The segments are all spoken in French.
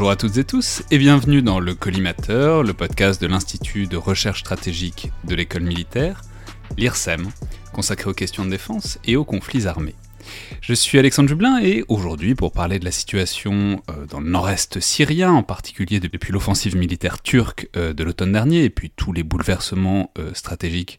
Bonjour à toutes et tous et bienvenue dans le Collimateur, le podcast de l'Institut de recherche stratégique de l'école militaire, l'IRSEM, consacré aux questions de défense et aux conflits armés. Je suis Alexandre Jublin et aujourd'hui pour parler de la situation euh, dans le nord-est syrien, en particulier depuis l'offensive militaire turque euh, de l'automne dernier et puis tous les bouleversements euh, stratégiques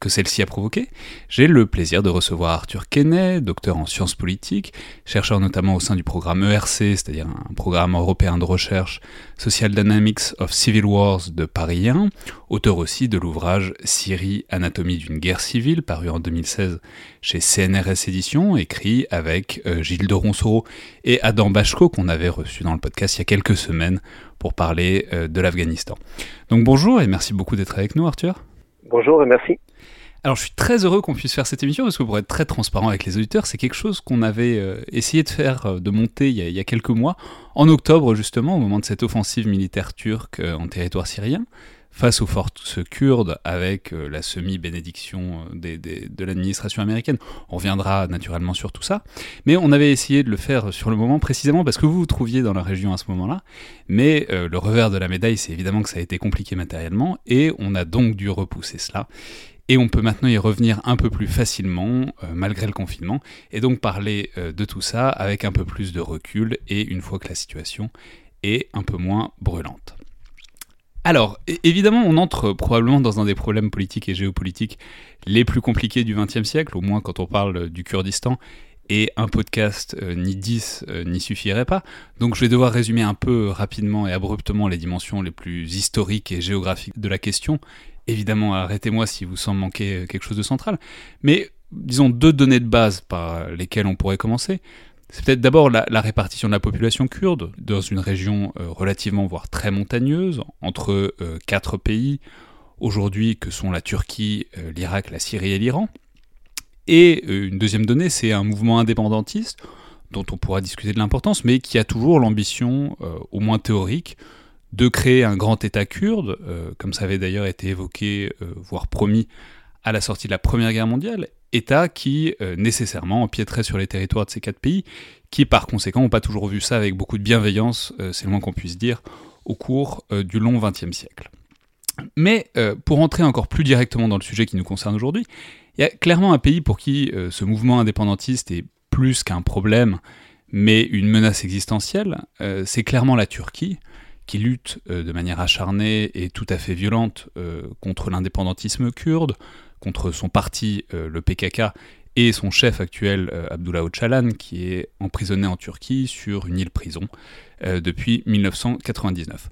que celle-ci a provoqué, j'ai le plaisir de recevoir Arthur Kenney, docteur en sciences politiques, chercheur notamment au sein du programme ERC, c'est-à-dire un programme européen de recherche Social Dynamics of Civil Wars de Paris 1, auteur aussi de l'ouvrage Syrie, anatomie d'une guerre civile, paru en 2016 chez CNRS Éditions, écrit avec euh, Gilles de Ronsoro et Adam Bachko, qu'on avait reçu dans le podcast il y a quelques semaines pour parler euh, de l'Afghanistan. Donc bonjour et merci beaucoup d'être avec nous Arthur. Bonjour et merci. Alors je suis très heureux qu'on puisse faire cette émission parce que pour être très transparent avec les auditeurs, c'est quelque chose qu'on avait euh, essayé de faire, euh, de monter il y, a, quelques mois, en octobre justement, au moment de cette offensive militaire turque euh, en territoire syrien, face aux forces kurdes avec la semi-bénédiction de l'administration américaine. On reviendra naturellement sur tout ça, mais on avait essayé de le faire sur le moment précisément parce que vous vous trouviez dans la région à ce moment-là, mais le revers de la médaille, c'est évidemment que ça a été compliqué matériellement, et on a donc dû repousser cela. Et on peut maintenant y revenir un peu plus facilement, euh, malgré le confinement, et donc parler euh, de tout ça avec un peu plus de recul, et une fois que la situation est un peu moins brûlante. Alors, évidemment, on entre probablement dans un des problèmes politiques et géopolitiques les plus compliqués du XXe siècle, au moins quand on parle du Kurdistan, et un podcast euh, ni 10 n'y suffirait pas. Donc je vais devoir résumer un peu rapidement et abruptement les dimensions les plus historiques et géographiques de la question, Évidemment, arrêtez-moi si vous semble manquer quelque chose de central. Mais disons deux données de base par lesquelles on pourrait commencer. C'est peut-être d'abord la, répartition de la population kurde dans une région euh, relativement, voire très montagneuse, entre euh, quatre pays aujourd'hui que sont la Turquie, euh, l'Irak, la Syrie et l'Iran. Et une deuxième donnée, c'est un mouvement indépendantiste dont on pourra discuter de l'importance, mais qui a toujours l'ambition, au moins théorique, de créer un grand État kurde, comme ça avait d'ailleurs été évoqué, voire promis à la sortie de la Première Guerre mondiale, État qui euh, nécessairement empiéterait sur les territoires de ces quatre pays, qui par conséquent n'ont pas toujours vu ça avec beaucoup de bienveillance, c'est le moins qu'on puisse dire, au cours du long XXe siècle. Mais pour entrer encore plus directement dans le sujet qui nous concerne aujourd'hui, il y a clairement un pays pour qui ce mouvement indépendantiste est plus qu'un problème, mais une menace existentielle, c'est clairement la Turquie, qui lutte euh, de manière acharnée et tout à fait violente euh, contre l'indépendantisme kurde, contre son parti, euh, le PKK, et son chef actuel, Abdullah Öcalan, qui est emprisonné en Turquie sur une île prison depuis 1999.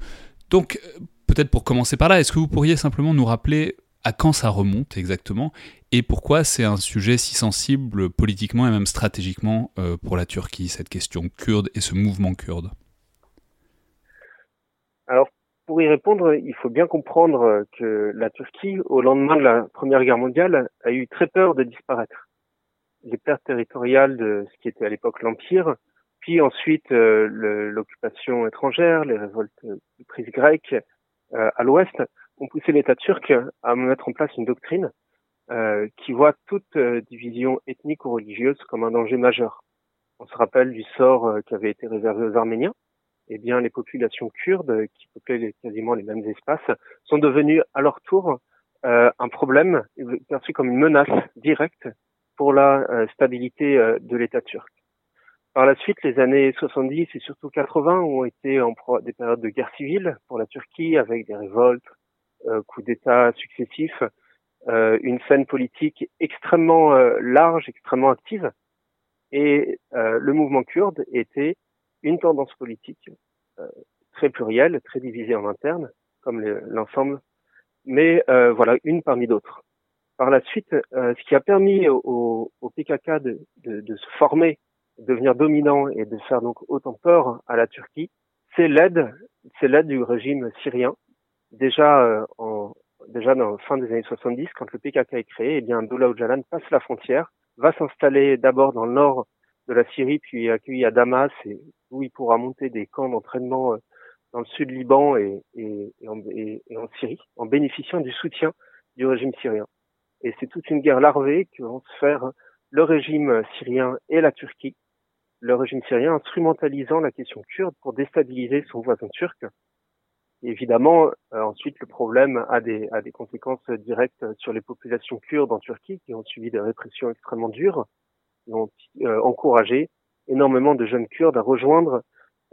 Donc, peut-être pour commencer par là, est-ce que vous pourriez simplement nous rappeler à quand ça remonte exactement et pourquoi c'est un sujet si sensible politiquement et même stratégiquement pour la Turquie, cette question kurde et ce mouvement kurde? Alors, pour y répondre, il faut bien comprendre que la Turquie, au lendemain de la Première Guerre mondiale, a eu très peur de disparaître. Les pertes territoriales de ce qui était à l'époque l'Empire, puis ensuite euh, l'occupation étrangère, les révoltes prises grecques euh, à l'ouest, ont poussé l'État turc à mettre en place une doctrine euh, qui voit toute division ethnique ou religieuse comme un danger majeur. On se rappelle du sort qui avait été réservé aux Arméniens, eh bien, les populations kurdes, qui peuplaient quasiment les mêmes espaces, sont devenues à leur tour euh, un problème perçu comme une menace directe pour la stabilité de l'État turc. Par la suite, les années 70 et surtout 80 ont été en des périodes de guerre civile pour la Turquie avec des révoltes, coups d'État successifs, une scène politique extrêmement large, extrêmement active. Et le mouvement kurde était une tendance politique très plurielle, très divisée en interne, comme l'ensemble, mais euh, voilà, une parmi d'autres. Par la suite, euh, ce qui a permis au, au PKK de, de, de, se former, de devenir dominant et de faire donc autant peur à la Turquie, c'est l'aide, c'est l'aide du régime syrien. Déjà euh, en déjà dans fin des années 70, quand le PKK est créé, eh bien Abdullah Öcalan passe la frontière, va s'installer d'abord dans le nord de la Syrie, puis accueilli à Damas, et où il pourra monter des camps d'entraînement dans le sud Liban et, en, Syrie, en bénéficiant du soutien du régime syrien. Et c'est toute une guerre larvée que vont se faire le régime syrien et la Turquie, le régime syrien instrumentalisant la question kurde pour déstabiliser son voisin turc. évidemment, euh, ensuite, le problème a des conséquences directes sur les populations kurdes en Turquie qui ont subi des répressions extrêmement dures, ont euh, encouragé énormément de jeunes kurdes à rejoindre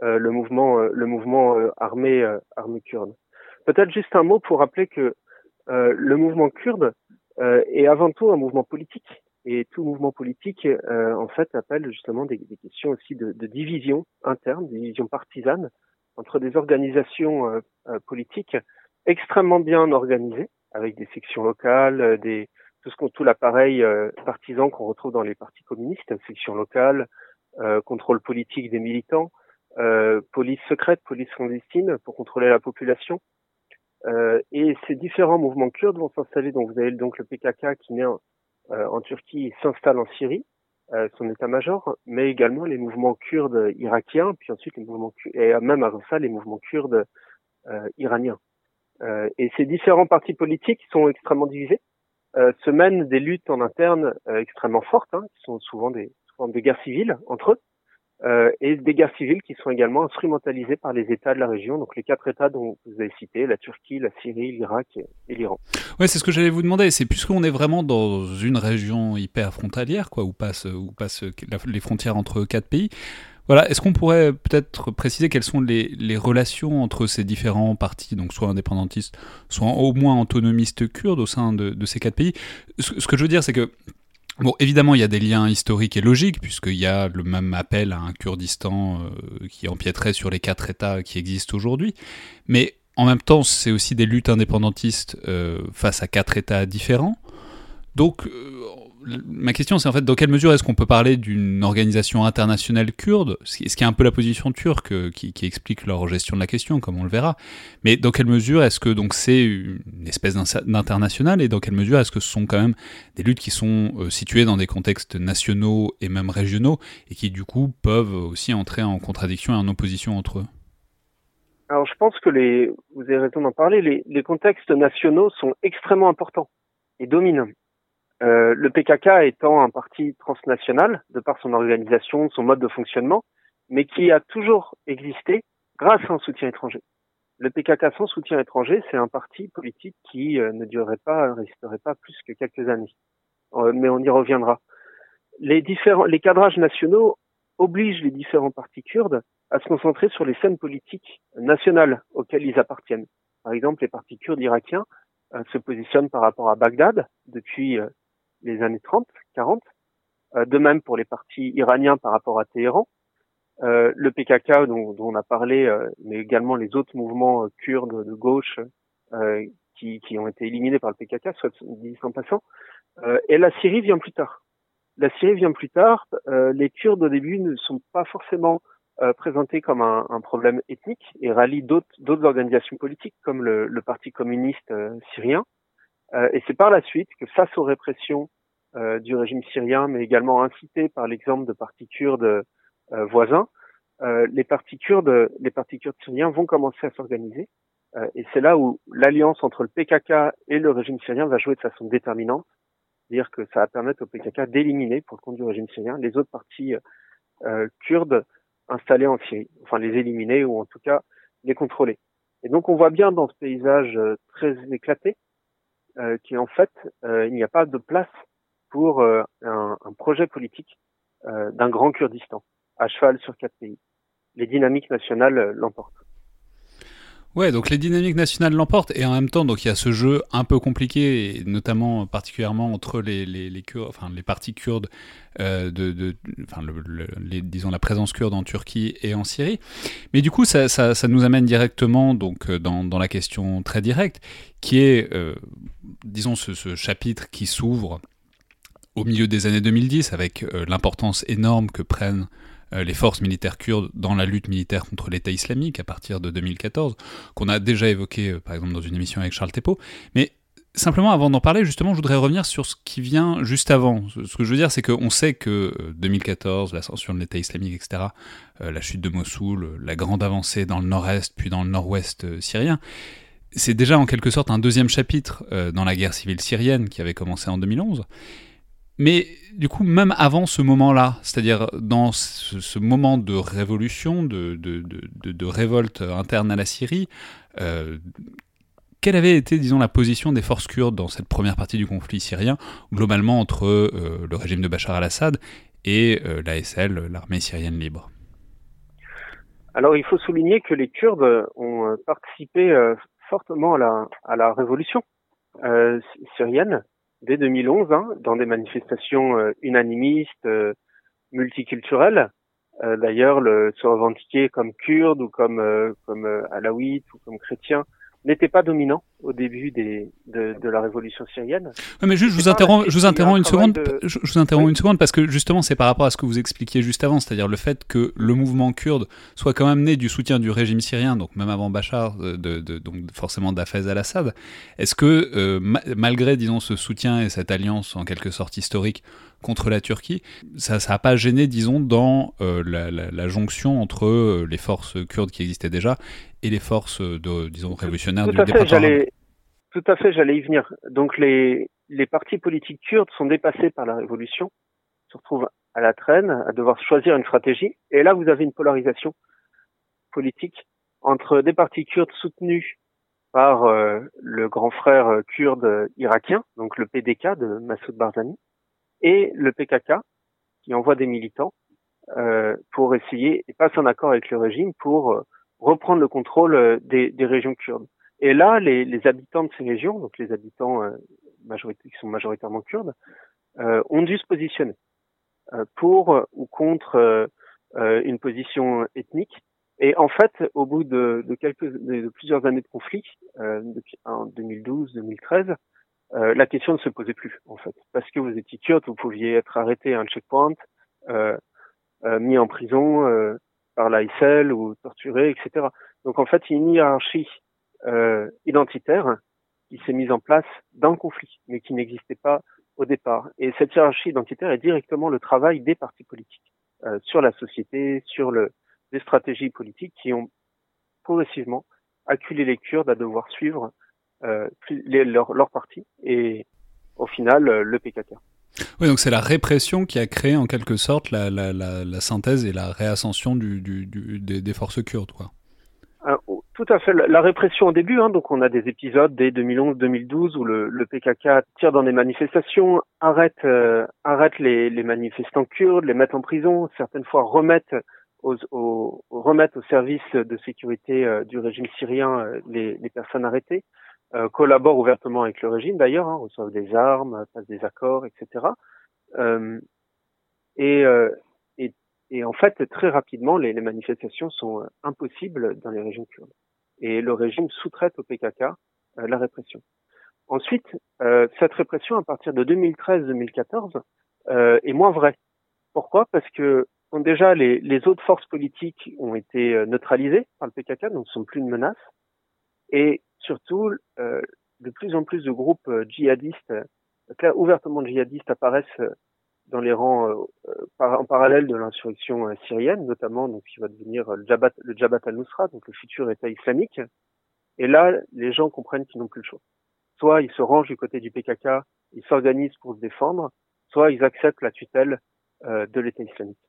euh, le mouvement, euh, le mouvement armé, armé kurde. Peut-être juste un mot pour rappeler que le mouvement kurde est avant tout un mouvement politique. Et tout mouvement politique, en fait, appelle justement des, des questions aussi de, de, division interne, division partisane entre des organisations politiques extrêmement bien organisées, avec des sections locales, des tout ce qu'on tout l'appareil partisan qu'on retrouve dans les partis communistes, sections locales, contrôle politique des militants, euh, police secrète, police clandestine pour contrôler la population. Euh, et ces différents mouvements kurdes vont s'installer. Donc vous avez donc le PKK qui naît en, euh, en Turquie et s'installe en Syrie, son état-major, mais également les mouvements kurdes irakiens, puis ensuite les mouvements et même avant ça les mouvements kurdes iraniens. et ces différents partis politiques sont extrêmement divisés, se mènent des luttes en interne extrêmement fortes, hein, qui sont souvent des formes de guerres civiles entre eux. Euh, et des guerres civiles qui sont également instrumentalisées par les États de la région, donc les quatre États dont vous avez cité, la Turquie, la Syrie, l'Irak et, l'Iran. Ouais, c'est ce que j'allais vous demander. C'est puisqu'on est vraiment dans une région hyper frontalière, quoi, où passent où passent les frontières entre quatre pays. Voilà, est-ce qu'on pourrait peut-être préciser quelles sont les, relations entre ces différents partis, donc soit indépendantistes, soit au moins autonomistes kurdes au sein de, ces quatre pays? Ce, ce, que je veux dire, c'est que Bon, évidemment, il y a des liens historiques et logiques, puisqu'il y a le même appel à un Kurdistan euh, qui empiéterait sur les quatre États qui existent aujourd'hui. Mais en même temps, c'est aussi des luttes indépendantistes euh, face à quatre États différents. Donc, euh, ma question, c'est en fait dans quelle mesure est-ce qu'on peut parler d'une organisation internationale kurde, ce qui est un peu la position turque euh, qui, explique leur gestion de la question, comme on le verra. Mais dans quelle mesure est-ce que donc c'est une espèce d'international et dans quelle mesure est-ce que ce sont quand même des luttes qui sont euh, situées dans des contextes nationaux et même régionaux et qui du coup peuvent aussi entrer en contradiction et en opposition entre eux? Alors je pense que les, vous avez raison d'en parler, les, les contextes nationaux sont extrêmement importants et dominants. Euh, le PKK étant un parti transnational, de par son organisation, son mode de fonctionnement, mais qui a toujours existé grâce à un soutien étranger. Le PKK sans soutien étranger, c'est un parti politique qui euh, ne durerait pas, resterait pas plus que quelques années. Euh, mais on y reviendra. Les différents, les cadrages nationaux obligent les différents partis kurdes à se concentrer sur les scènes politiques nationales auxquelles ils appartiennent. Par exemple, les partis kurdes irakiens se positionnent par rapport à Bagdad depuis les années 30, 40. Euh, de même pour les partis iraniens par rapport à Téhéran. Euh, le PKK dont, dont, on a parlé, euh, mais également les autres mouvements kurdes de gauche qui, qui, ont été éliminés par le PKK, soit dit en passant. et la Syrie vient plus tard. La Syrie vient plus tard. les Kurdes au début ne sont pas forcément présentés comme un, un, problème ethnique et rallient d'autres organisations politiques comme le, le Parti communiste syrien. Euh, et c'est par la suite que face aux répressions euh, du régime syrien, mais également incité par l'exemple de partis kurdes euh, voisins, les partis kurdes, les partis kurdes syriens vont commencer à s'organiser. et c'est là où l'alliance entre le PKK et le régime syrien va jouer de façon déterminante. C'est-à-dire que ça va permettre au PKK d'éliminer, pour le compte du régime syrien, les autres partis kurdes installés en Syrie. Enfin, les éliminer ou en tout cas les contrôler. Et donc on voit bien dans ce paysage très éclaté euh, qui en fait, euh, il n'y a pas de place pour un, un, projet politique d'un grand Kurdistan, à cheval sur quatre pays. Les dynamiques nationales l'emportent. Ouais, donc les dynamiques nationales l'emportent et en même temps, donc il y a ce jeu un peu compliqué, notamment particulièrement entre les les, les Kurdes, enfin les partis kurdes euh, de, de, enfin disons la présence kurde en Turquie et en Syrie. Mais du coup, ça, ça, nous amène directement donc euh, dans, dans la question très directe, qui est, euh, disons, ce chapitre qui s'ouvre au milieu des années 2010 avec euh, l'importance énorme que prennent euh, les forces militaires kurdes dans la lutte militaire contre l'État islamique à partir de 2014, qu'on a déjà évoqué euh, par exemple dans une émission avec Charles Tepo. Mais simplement avant d'en parler, justement, je voudrais revenir sur ce qui vient juste avant. Ce que je veux dire, c'est qu'on sait que 2014, euh, l'ascension de l'État islamique, etc., la chute de Mossoul, la grande avancée dans le nord-est puis dans le nord-ouest syrien, c'est déjà en quelque sorte un deuxième chapitre dans la guerre civile syrienne qui avait commencé en 2011. Mais du coup, même avant ce moment-là, c'est-à-dire dans ce, moment de révolution, de, révolte interne à la Syrie, euh, quelle avait été, disons, la position des forces kurdes dans cette première partie du conflit syrien, globalement entre euh, le régime de Bachar al-Assad et euh, l'ASL, l'armée syrienne libre? Alors, il faut souligner que les Kurdes ont participé fortement à la révolution syrienne dès 2011 hein, dans des manifestations euh, unanimistes, euh, multiculturelles. Euh, d'ailleurs, se revendiquer comme kurde ou comme comme ou comme chrétien n'était pas dominant au début des, de, de la révolution syrienne. mais juste, je vous interromps, je vous interromps une seconde. Je, vous interromps une seconde parce que justement, c'est par rapport à ce que vous expliquiez juste avant, c'est-à-dire le fait que le mouvement kurde soit quand même né du soutien du régime syrien, donc même avant Bachar, de, de donc forcément d'Afez al-Assad. Est-ce que euh, malgré, disons, ce soutien et cette alliance en quelque sorte historique contre la Turquie, ça n'a pas gêné, disons, dans euh, la, la, la, jonction entre euh, les forces kurdes qui existaient déjà et les forces, de, disons, révolutionnaires tout du département Tout à fait, j'allais y venir. Donc les, les partis politiques kurdes sont dépassés par la révolution, se retrouvent à la traîne, à devoir choisir une stratégie. Et là, vous avez une polarisation politique entre des partis kurdes soutenus par euh, le grand frère kurde irakien, donc le PDK de Massoud Barzani, et le PKK qui envoie des militants euh, pour essayer et passe un accord avec le régime pour euh, reprendre le contrôle euh, des, des, régions kurdes. Et là, les, les, habitants de ces régions, donc les habitants euh, qui sont majoritairement kurdes, euh, ont dû se positionner pour ou contre une position ethnique. Et en fait, au bout de, de quelques, de, plusieurs années de conflit, depuis en 2012, 2013, euh, la question ne se posait plus en fait, parce que vous étiez kurde, vous pouviez être arrêté à un checkpoint, euh, euh, mis en prison euh, par l'AISL ou torturé, etc. Donc en fait, il y a une hiérarchie euh, identitaire qui s'est mise en place dans le conflit, mais qui n'existait pas au départ. Et cette hiérarchie identitaire est directement le travail des partis politiques sur la société, sur le, des stratégies politiques qui ont progressivement acculé les Kurdes à devoir suivre les, leur, leur parti et au final euh, le PKK. Oui, donc c'est la répression qui a créé en quelque sorte la, la, la, la synthèse et la réascension du, du, du, des, des, forces kurdes, quoi. Euh, tout à fait. La répression au début, hein, donc on a des épisodes dès 2011-2012 où le, le, PKK tire dans des manifestations, arrête, euh, arrête les, les, manifestants kurdes, les met en prison, certaines fois remettent aux, aux, remettent au service de sécurité euh, du régime syrien euh, les, les, personnes arrêtées. Euh, collaborent ouvertement avec le régime d'ailleurs, hein, reçoivent des armes, passent des accords, etc. Euh, et, euh, et, et, en fait, très rapidement, les, les, manifestations sont euh, impossibles dans les régions kurdes. Et le régime sous-traite au PKK euh, la répression. Ensuite, cette répression, à partir de 2013-2014, est moins vraie. Pourquoi? Parce que bon, déjà, les, les, autres forces politiques ont été neutralisées par le PKK, donc ne sont plus une menace. Et surtout, euh, de plus en plus de groupes euh, djihadistes, euh, ouvertement djihadistes, apparaissent dans les rangs en parallèle de l'insurrection syrienne, notamment donc qui va devenir le Jabhat, le Jabhat al-Nusra, donc le futur État islamique. Et là, les gens comprennent qu'ils n'ont plus le choix. Soit ils se rangent du côté du PKK, ils s'organisent pour se défendre, soit ils acceptent la tutelle de l'État islamique.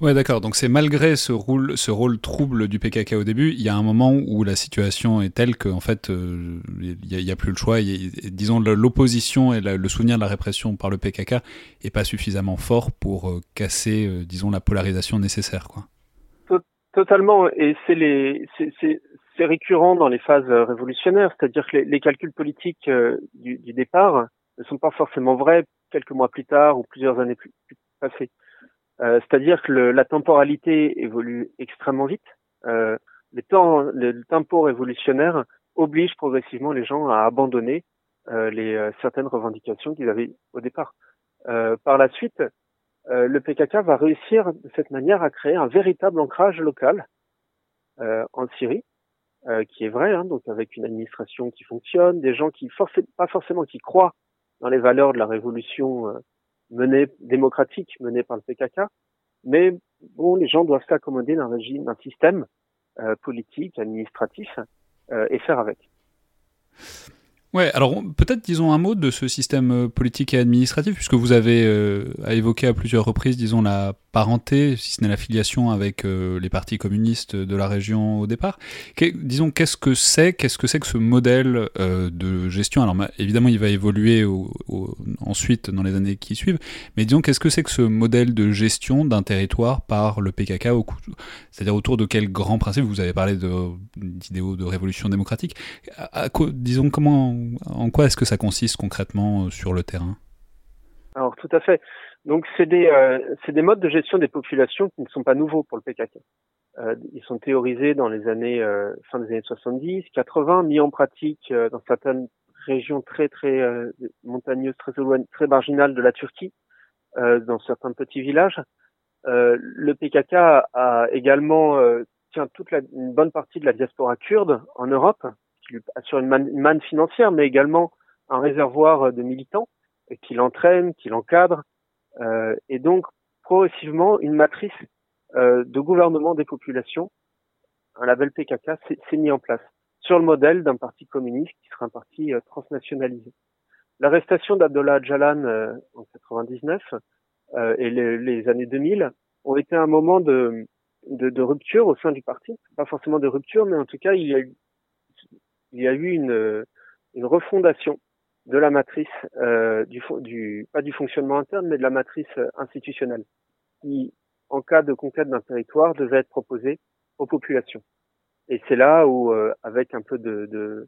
Ouais, d'accord. Donc c'est malgré ce rôle, trouble du PKK au début, il y a un moment où la situation est telle qu'en fait, euh, il n'y a, plus le choix. disons, l'opposition et le souvenir de la répression par le PKK est pas suffisamment fort pour euh, casser, euh, disons, la polarisation nécessaire, quoi. Totalement. Et c'est récurrent dans les phases révolutionnaires, c'est-à-dire que les, calculs politiques du, départ ne sont pas forcément vrais quelques mois plus tard ou plusieurs années plus passées. Euh, c'est-à-dire que le, la temporalité évolue extrêmement vite. Euh, le, temps, le, tempo révolutionnaire oblige progressivement les gens à abandonner euh, les, euh, certaines revendications qu'ils avaient au départ. Euh, par la suite, le PKK va réussir de cette manière à créer un véritable ancrage local en Syrie, qui est vrai, hein, donc avec une administration qui fonctionne, des gens qui forcément pas forcément qui croient dans les valeurs de la révolution menée démocratique menée par le PKK, mais bon, les gens doivent s'accommoder d'un régime, d'un système euh, politique, administratif, euh, et faire avec. Ouais, alors peut-être disons un mot de ce système euh, politique et administratif, puisque vous avez euh, évoqué à plusieurs reprises, disons, la parenté, si ce n'est l'affiliation avec euh, les partis communistes de la région au départ. disons, qu'est-ce que c'est Qu'est-ce que c'est que ce modèle euh, de gestion? Alors évidemment, il va évoluer ensuite dans les années qui suivent, mais disons, qu'est-ce que c'est que ce modèle de gestion d'un territoire par le PKK C'est-à-dire autour de quel grand principe? Vous avez parlé d'idéaux de, révolution démocratique. disons, comment, en quoi est-ce que ça consiste concrètement euh, sur le terrain? Alors tout à fait. Donc c'est des, euh, des modes de gestion des populations qui ne sont pas nouveaux pour le PKK. Euh, ils sont théorisés dans les années euh, fin des années 70, 80, mis en pratique euh, dans certaines régions très très euh, montagneuses, très très marginales de la Turquie, dans certains petits villages. le PKK a également tient toute la, une bonne partie de la diaspora kurde en Europe, qui lui assure une manne, financière, mais également un réservoir de militants qui l'entraînent, qui l'encadrent, euh, et donc progressivement une matrice euh, de gouvernement des populations, un label PKK, s'est mis en place sur le modèle d'un parti communiste qui sera un parti euh, transnationalisé. L'arrestation d'Abdullah Jalan en 99 et les, les, années 2000 ont été un moment de, de, de, rupture au sein du parti. Pas forcément de rupture, mais en tout cas, il y a eu, il y a eu une, une refondation de la matrice euh, du, du pas du fonctionnement interne, mais de la matrice euh, institutionnelle, qui, en cas de conquête d'un territoire, devait être proposée aux populations. Et c'est là où, euh, avec un peu de, de,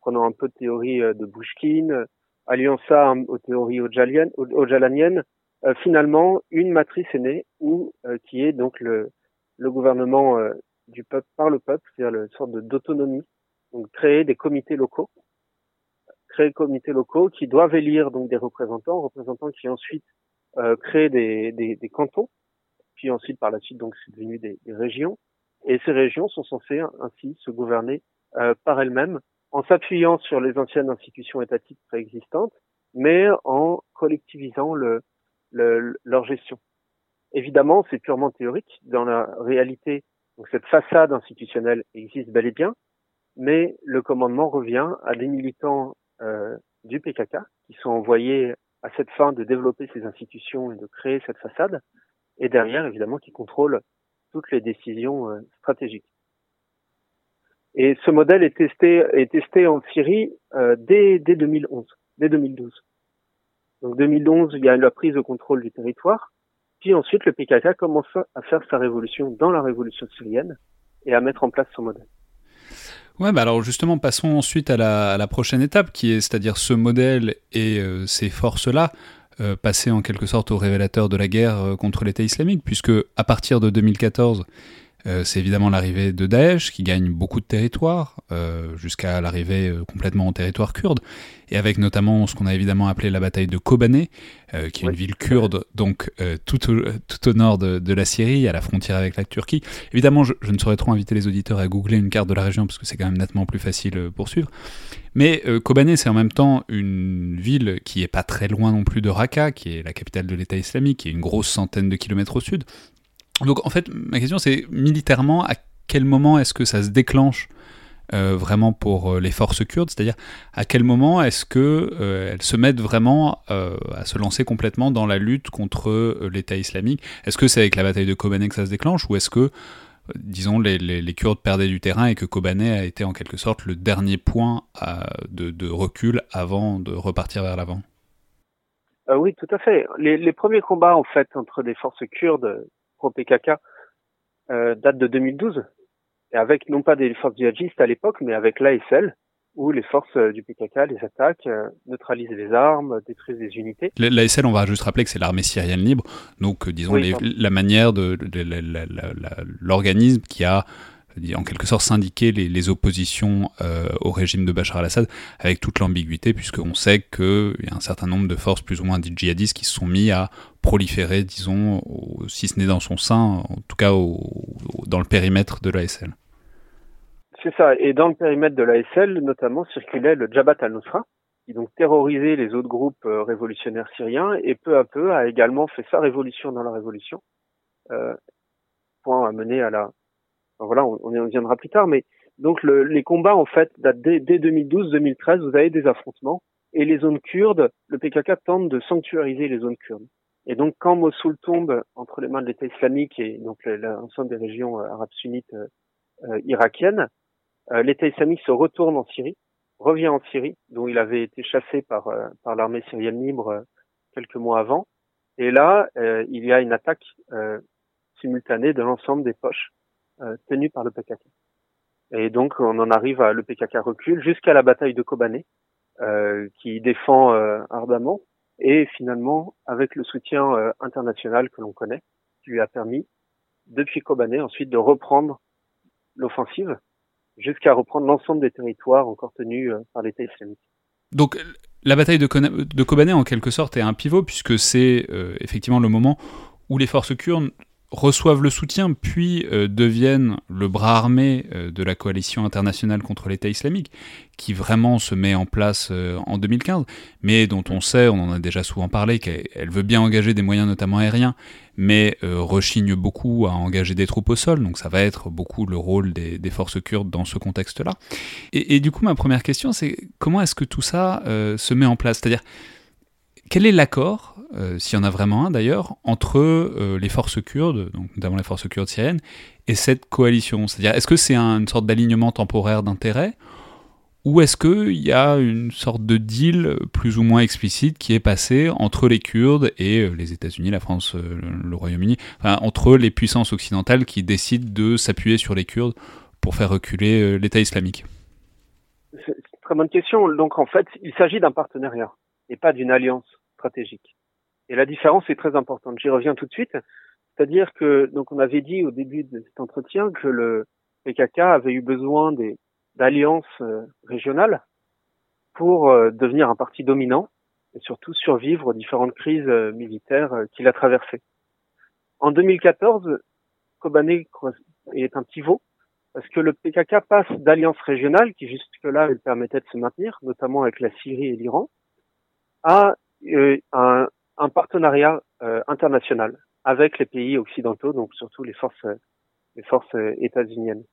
prenant un peu de théorie de Bushkin, alliant ça aux théories ojalaniennes, finalement, une matrice est née, où qui est donc le, le gouvernement du peuple par le peuple, c'est-à-dire une sorte d'autonomie, donc créer des comités locaux créer comités locaux qui doivent élire donc des représentants, représentants qui ensuite euh, créent des, cantons, puis ensuite par la suite donc c'est devenu des, régions. Et ces régions sont censées ainsi se gouverner euh, par elles-mêmes en s'appuyant sur les anciennes institutions étatiques préexistantes, mais en collectivisant le, le, leur gestion. Évidemment, c'est purement théorique. Dans la réalité, cette façade institutionnelle existe bel et bien, mais le commandement revient à des militants du PKK qui sont envoyés à cette fin de développer ces institutions et de créer cette façade, et derrière, évidemment, qui contrôlent toutes les décisions euh, stratégiques. Et ce modèle est testé, est testé en Syrie euh, dès, dès 2011, dès 2012. Donc 2011, il y a la prise de contrôle du territoire, puis ensuite le PKK commence à faire sa révolution dans la révolution syrienne et à mettre en place son modèle. Ouais, bah alors justement, passons ensuite à la, prochaine étape, qui est, c'est-à-dire ce modèle et euh, ces forces-là, euh, passer en quelque sorte au révélateur de la guerre euh, contre l'État islamique, puisque à partir de 2014, euh, c'est évidemment l'arrivée de Daesh qui gagne beaucoup de territoire, euh, jusqu'à l'arrivée euh, complètement en territoire kurde, et avec notamment ce qu'on a évidemment appelé la bataille de Kobané, qui est une ville kurde, donc tout, au, tout au nord de, la Syrie, à la frontière avec la Turquie. Évidemment, je, ne saurais trop inviter les auditeurs à googler une carte de la région, parce que c'est quand même nettement plus facile pour suivre. Mais Kobané, c'est en même temps une ville qui est pas très loin non plus de Raqqa, qui est la capitale de l'État islamique, qui est une grosse centaine de kilomètres au sud. Donc en fait, ma question c'est militairement, à quel moment est-ce que ça se déclenche vraiment pour les forces kurdes? C'est-à-dire, à quel moment est-ce qu'elles se mettent vraiment à se lancer complètement dans la lutte contre l'État islamique? Est-ce que c'est avec la bataille de Kobané que ça se déclenche ou est-ce que disons, les, les, Kurdes perdaient du terrain et que Kobané a été en quelque sorte le dernier point de, recul avant de repartir vers l'avant? Euh, Oui, tout à fait. Les, premiers combats, en fait, entre des forces kurdes pro-PKK euh, datent de 2012, et avec non pas des forces djihadistes à l'époque, mais avec l'ASL, où les forces euh, du PKK les attaquent, euh, neutralisent les armes, détruisent des unités. L'ASL, on va juste rappeler que c'est l'armée syrienne libre, donc euh, disons la manière de, l'organisme qui a en quelque sorte syndiqué les, oppositions au régime de Bachar al-Assad avec toute l'ambiguïté puisqu'on sait qu'il y a un certain nombre de forces plus ou moins djihadistes qui se sont mis à proliférer, disons, si ce n'est dans son sein, en tout cas dans le périmètre de l'ASL. C'est ça. Et dans le périmètre de l'ASL, notamment, circulait le Jabhat al-Nusra, qui donc terrorisait les autres groupes euh, révolutionnaires syriens et peu à peu a également fait sa révolution dans la révolution, euh, point à mener à la. Voilà, on, y viendra plus tard, mais donc le, les combats en fait datent dès, dès 2012-2013. Vous avez des affrontements et les zones kurdes, le PKK tente de sanctuariser les zones kurdes. Et donc quand Mossoul tombe entre les mains de l'État islamique et donc l'ensemble des régions euh, arabes sunnites euh, irakiennes, euh, l'État islamique se retourne en Syrie, revient en Syrie, dont il avait été chassé par, euh, par l'armée syrienne libre euh, quelques mois avant. Et là, il y a une attaque simultanée de l'ensemble des poches tenues par le PKK. Et donc, on en arrive à le PKK recule jusqu'à la bataille de Kobané, qui défend ardemment, et finalement, avec le soutien international que l'on connaît, qui lui a permis, depuis Kobané, ensuite de reprendre l'offensive jusqu'à reprendre l'ensemble des territoires encore tenus euh, par l'État islamique. Donc la bataille de, Kobané en quelque sorte est un pivot puisque c'est euh, effectivement le moment où les forces kurdes reçoivent le soutien, puis euh, deviennent le bras armé euh, de la coalition internationale contre l'État islamique, qui vraiment se met en place euh, en 2015, mais dont on sait, on en a déjà souvent parlé, qu'elle veut bien engager des moyens notamment aériens, mais rechigne beaucoup à engager des troupes au sol, donc ça va être beaucoup le rôle des, forces kurdes dans ce contexte-là. Et, et, du coup, ma première question, c'est comment est-ce que tout ça se met en place? C'est-à-dire, quel est l'accord, euh, s'il y en a vraiment un d'ailleurs, entre euh, les forces kurdes, donc notamment les forces kurdes syriennes, et cette coalition? C'est-à-dire, est-ce que c'est une sorte d'alignement temporaire d'intérêts ou est-ce qu'il y a une sorte de deal plus ou moins explicite qui est passé entre les Kurdes et euh, les États-Unis, la France, le Royaume-Uni, entre les puissances occidentales qui décident de s'appuyer sur les Kurdes pour faire reculer l'État islamique? C'est une très bonne question. Donc en fait, il s'agit d'un partenariat et pas d'une alliance stratégique. Et la différence est très importante. J'y reviens tout de suite. C'est-à-dire que, donc, on avait dit au début de cet entretien que le PKK avait eu besoin d'alliances euh, régionales pour euh, devenir un parti dominant et surtout survivre aux différentes crises euh, militaires qu'il a traversées. En 2014, Kobané est un pivot parce que le PKK passe d'alliances régionales qui jusque-là lui permettaient de se maintenir, notamment avec la Syrie et l'Iran, à un, un, partenariat euh, international avec les pays occidentaux, donc surtout les forces, les forces états-uniennes.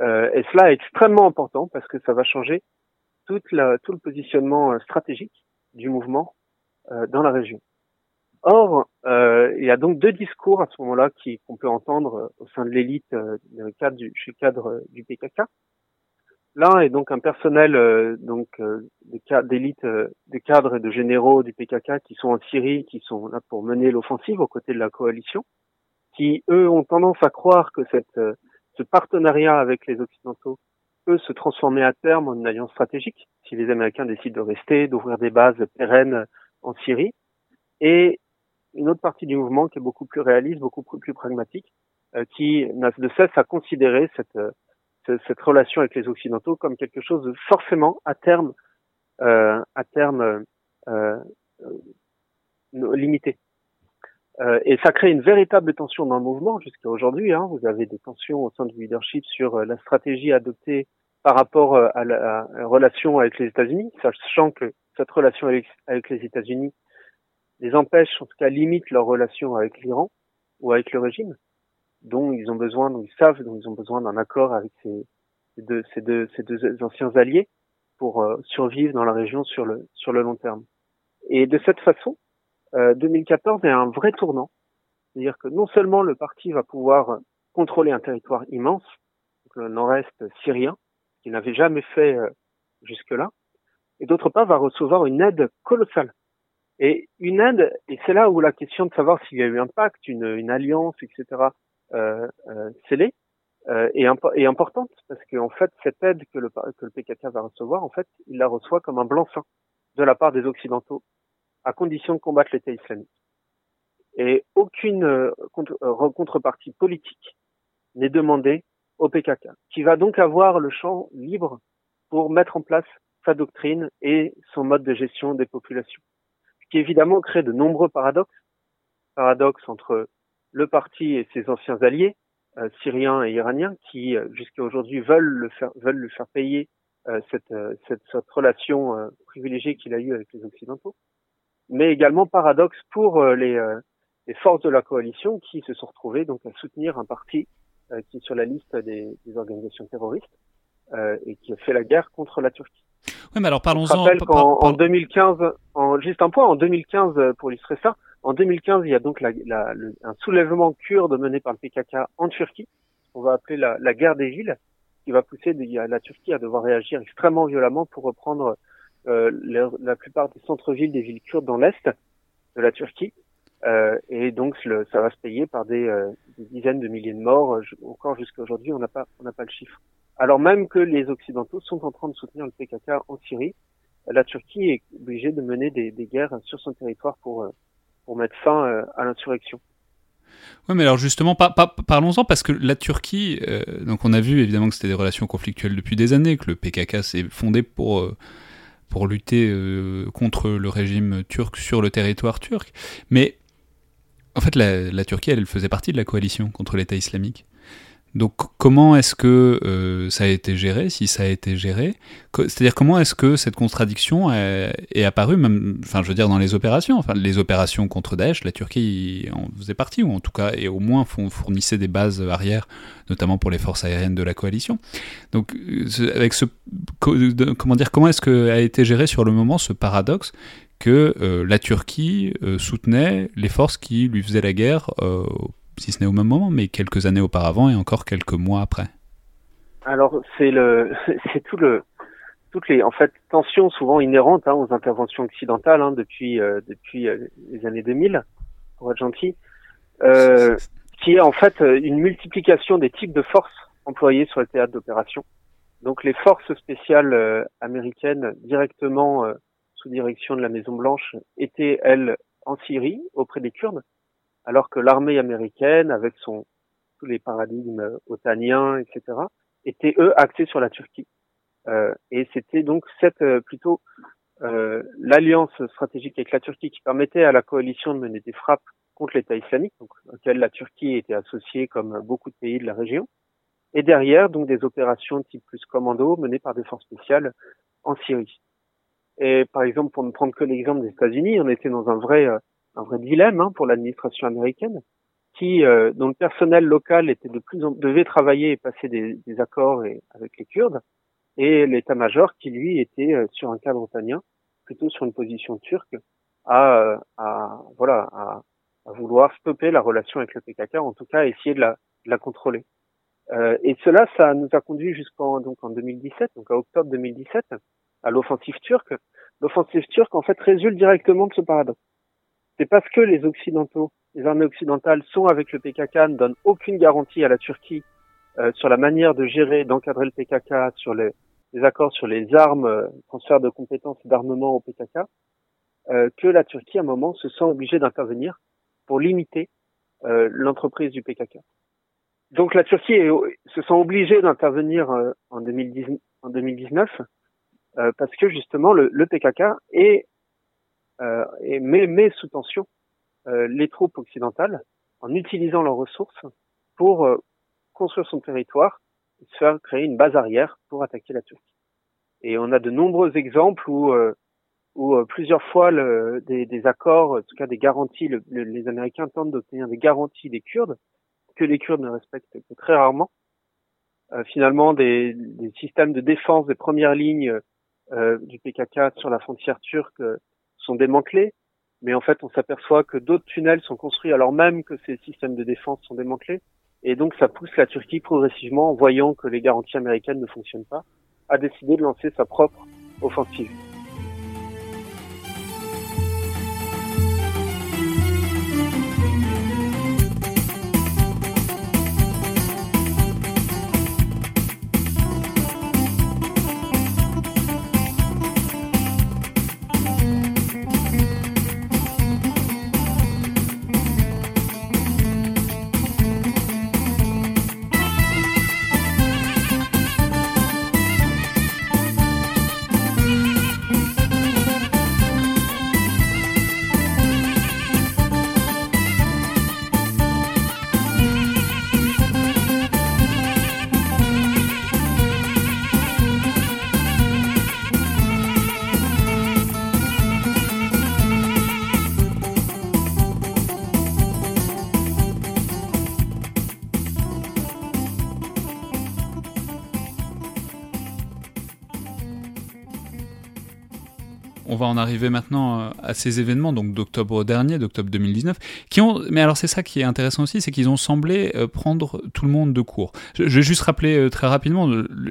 Euh, et cela est extrêmement important parce que ça va changer tout le positionnement stratégique du mouvement dans la région. Or, euh, il y a donc deux discours à ce moment-là qu'on peut entendre au sein de l'élite euh, cadre du, chez cadre du PKK. L'un est donc un personnel euh, donc euh, d'élite, euh, de cadres et de généraux du PKK qui sont en Syrie, qui sont là pour mener l'offensive aux côtés de la coalition, qui eux ont tendance à croire que cette, ce partenariat avec les Occidentaux peut se transformer à terme en une alliance stratégique si les Américains décident de rester, d'ouvrir des bases pérennes en Syrie. Et une autre partie du mouvement qui est beaucoup plus réaliste, beaucoup plus, pragmatique, qui n'a de cesse à considérer cette cette relation avec les occidentaux comme quelque chose de forcément à terme euh, euh, euh, limité. Et ça crée une véritable tension dans le mouvement jusqu'à aujourd'hui. Hein. Vous avez des tensions au sein du leadership sur la stratégie adoptée par rapport à la, relation avec les États-Unis, sachant que cette relation avec, avec les États-Unis les empêche, en tout cas limite leur relation avec l'Iran ou avec le régime dont ils ont besoin, dont ils savent, dont ils ont besoin d'un accord avec ces, deux, ces deux, ces deux anciens alliés pour survivre dans la région sur le, sur le long terme. Et de cette façon, 2014 est un vrai tournant. C'est-à-dire que non seulement le parti va pouvoir contrôler un territoire immense, le nord-est syrien, qu'il n'avait jamais fait jusque-là, et d'autre part va recevoir une aide colossale. Et une aide, et c'est là où la question de savoir s'il y a eu un pacte, une, une alliance, etc., euh, euh, scellée, euh, est, est, importante parce qu'en fait, cette aide que le, que le PKK va recevoir, en fait, il la reçoit comme un blanc-seing de la part des Occidentaux, à condition de combattre l'État islamique. Et aucune euh, contre, euh, contrepartie politique n'est demandée au PKK, qui va donc avoir le champ libre pour mettre en place sa doctrine et son mode de gestion des populations. Ce qui évidemment crée de nombreux paradoxes, paradoxes entre le parti et ses anciens alliés, euh, syriens et iraniens, qui euh, jusqu'à aujourd'hui veulent le faire, veulent le faire payer euh, cette, cette, cette, relation privilégiée qu'il a eue avec les Occidentaux, mais également paradoxe pour les, les, forces de la coalition qui se sont retrouvées donc à soutenir un parti qui est sur la liste des, des organisations terroristes et qui a fait la guerre contre la Turquie. Oui, mais alors parlons-en. Je rappelle qu'en 2015, en, juste un point, en 2015, euh, pour illustrer ça, en 2015, il y a donc la, la, un soulèvement kurde mené par le PKK en Turquie, on va appeler la, la guerre des villes, qui va pousser la Turquie à devoir réagir extrêmement violemment pour reprendre euh, la, plupart des centres-villes des villes kurdes dans l'est de la Turquie. Euh, et donc le, ça va se payer par des, euh, des dizaines de milliers de morts. encore jusqu'à aujourd'hui, on n'a pas, on n'a pas le chiffre alors même que les Occidentaux sont en train de soutenir le PKK en Syrie. La Turquie est obligée de mener des, guerres sur son territoire pour, euh, pour mettre fin euh, à l'insurrection. Oui, mais alors justement, parlons-en parce que la Turquie, euh, donc on a vu évidemment que c'était des relations conflictuelles depuis des années, que le PKK s'est fondé pour, pour lutter contre le régime turc sur le territoire turc. Mais en fait, la, la Turquie, elle faisait partie de la coalition contre l'État islamique. Donc comment est-ce que euh, ça a été géré, si ça a été géré? C'est-à-dire comment est-ce que cette contradiction est, apparue, même, enfin je veux dire dans les opérations, enfin les opérations contre Daesh, la Turquie en faisait partie, ou en tout cas, et au moins fournissait des bases arrières, notamment pour les forces aériennes de la coalition. Donc avec ce, comment dire, comment est-ce que a été géré sur le moment ce paradoxe que euh, la Turquie euh, soutenait les forces qui lui faisaient la guerre si ce n'est au même moment, mais quelques années auparavant et encore quelques mois après Alors, c'est le, c'est tout le, toutes les, en fait, tensions souvent inhérentes hein, aux interventions occidentales hein, depuis euh, depuis euh, les années 2000, pour être gentil, euh, qui est en fait une multiplication des types de forces employées sur le théâtre d'opération. Donc, les forces spéciales américaines directement sous direction de la Maison Blanche étaient elles en Syrie auprès des Kurdes alors que l'armée américaine, avec son tous les paradigmes otaniens, etc., étaient eux axés sur la Turquie. Euh, et c'était donc cette euh, plutôt euh, l'alliance stratégique avec la Turquie qui permettait à la coalition de mener des frappes contre l'État islamique, donc auquel la Turquie était associée comme beaucoup de pays de la région. Et derrière, donc des opérations type plus commando menées par des forces spéciales en Syrie. Et par exemple, pour ne prendre que l'exemple des États-Unis, on était dans un vrai un vrai dilemme hein, pour l'administration américaine, qui euh, dont le personnel local était de plus en, devait travailler et passer des, des accords avec les Kurdes, et l'état-major qui lui était euh, sur un cadre otanien, plutôt sur une position turque, à, à voilà à, à, vouloir stopper la relation avec le PKK, en tout cas essayer de la, de la contrôler. Euh, et cela, ça nous a conduit jusqu'en donc en 2017, donc à octobre 2017, à l'offensive turque. L'offensive turque en fait résulte directement de ce paradoxe. C'est parce que les Occidentaux, les armées occidentales sont avec le PKK, ne donnent aucune garantie à la Turquie euh, sur la manière de gérer, d'encadrer le PKK, sur les, accords sur les armes, euh, transfert de compétences d'armement au PKK, euh, que la Turquie, à un moment, se sent obligée d'intervenir pour limiter l'entreprise du PKK. Donc la Turquie se sent obligée d'intervenir en, 2019 parce que justement le, le PKK est et met, met, sous tension euh, les troupes occidentales en utilisant leurs ressources pour euh, construire son territoire et se faire créer une base arrière pour attaquer la Turquie. Et on a de nombreux exemples où, où plusieurs fois le, des, des, accords, en tout cas des garanties, le, les Américains tentent d'obtenir des garanties des Kurdes que les Kurdes ne respectent que très rarement. finalement des, des, systèmes de défense des premières lignes du PKK sur la frontière turque sont démantelés. Mais en fait, on s'aperçoit que d'autres tunnels sont construits alors même que ces systèmes de défense sont démantelés. Et donc, ça pousse la Turquie progressivement, en voyant que les garanties américaines ne fonctionnent pas, à décider de lancer sa propre offensive. Va en arriver maintenant euh, à ces événements, donc d'octobre dernier, d'octobre 2019, qui ont, mais alors c'est ça qui est intéressant aussi, c'est qu'ils ont semblé euh, prendre tout le monde de court. Je, vais juste rappeler euh, très rapidement,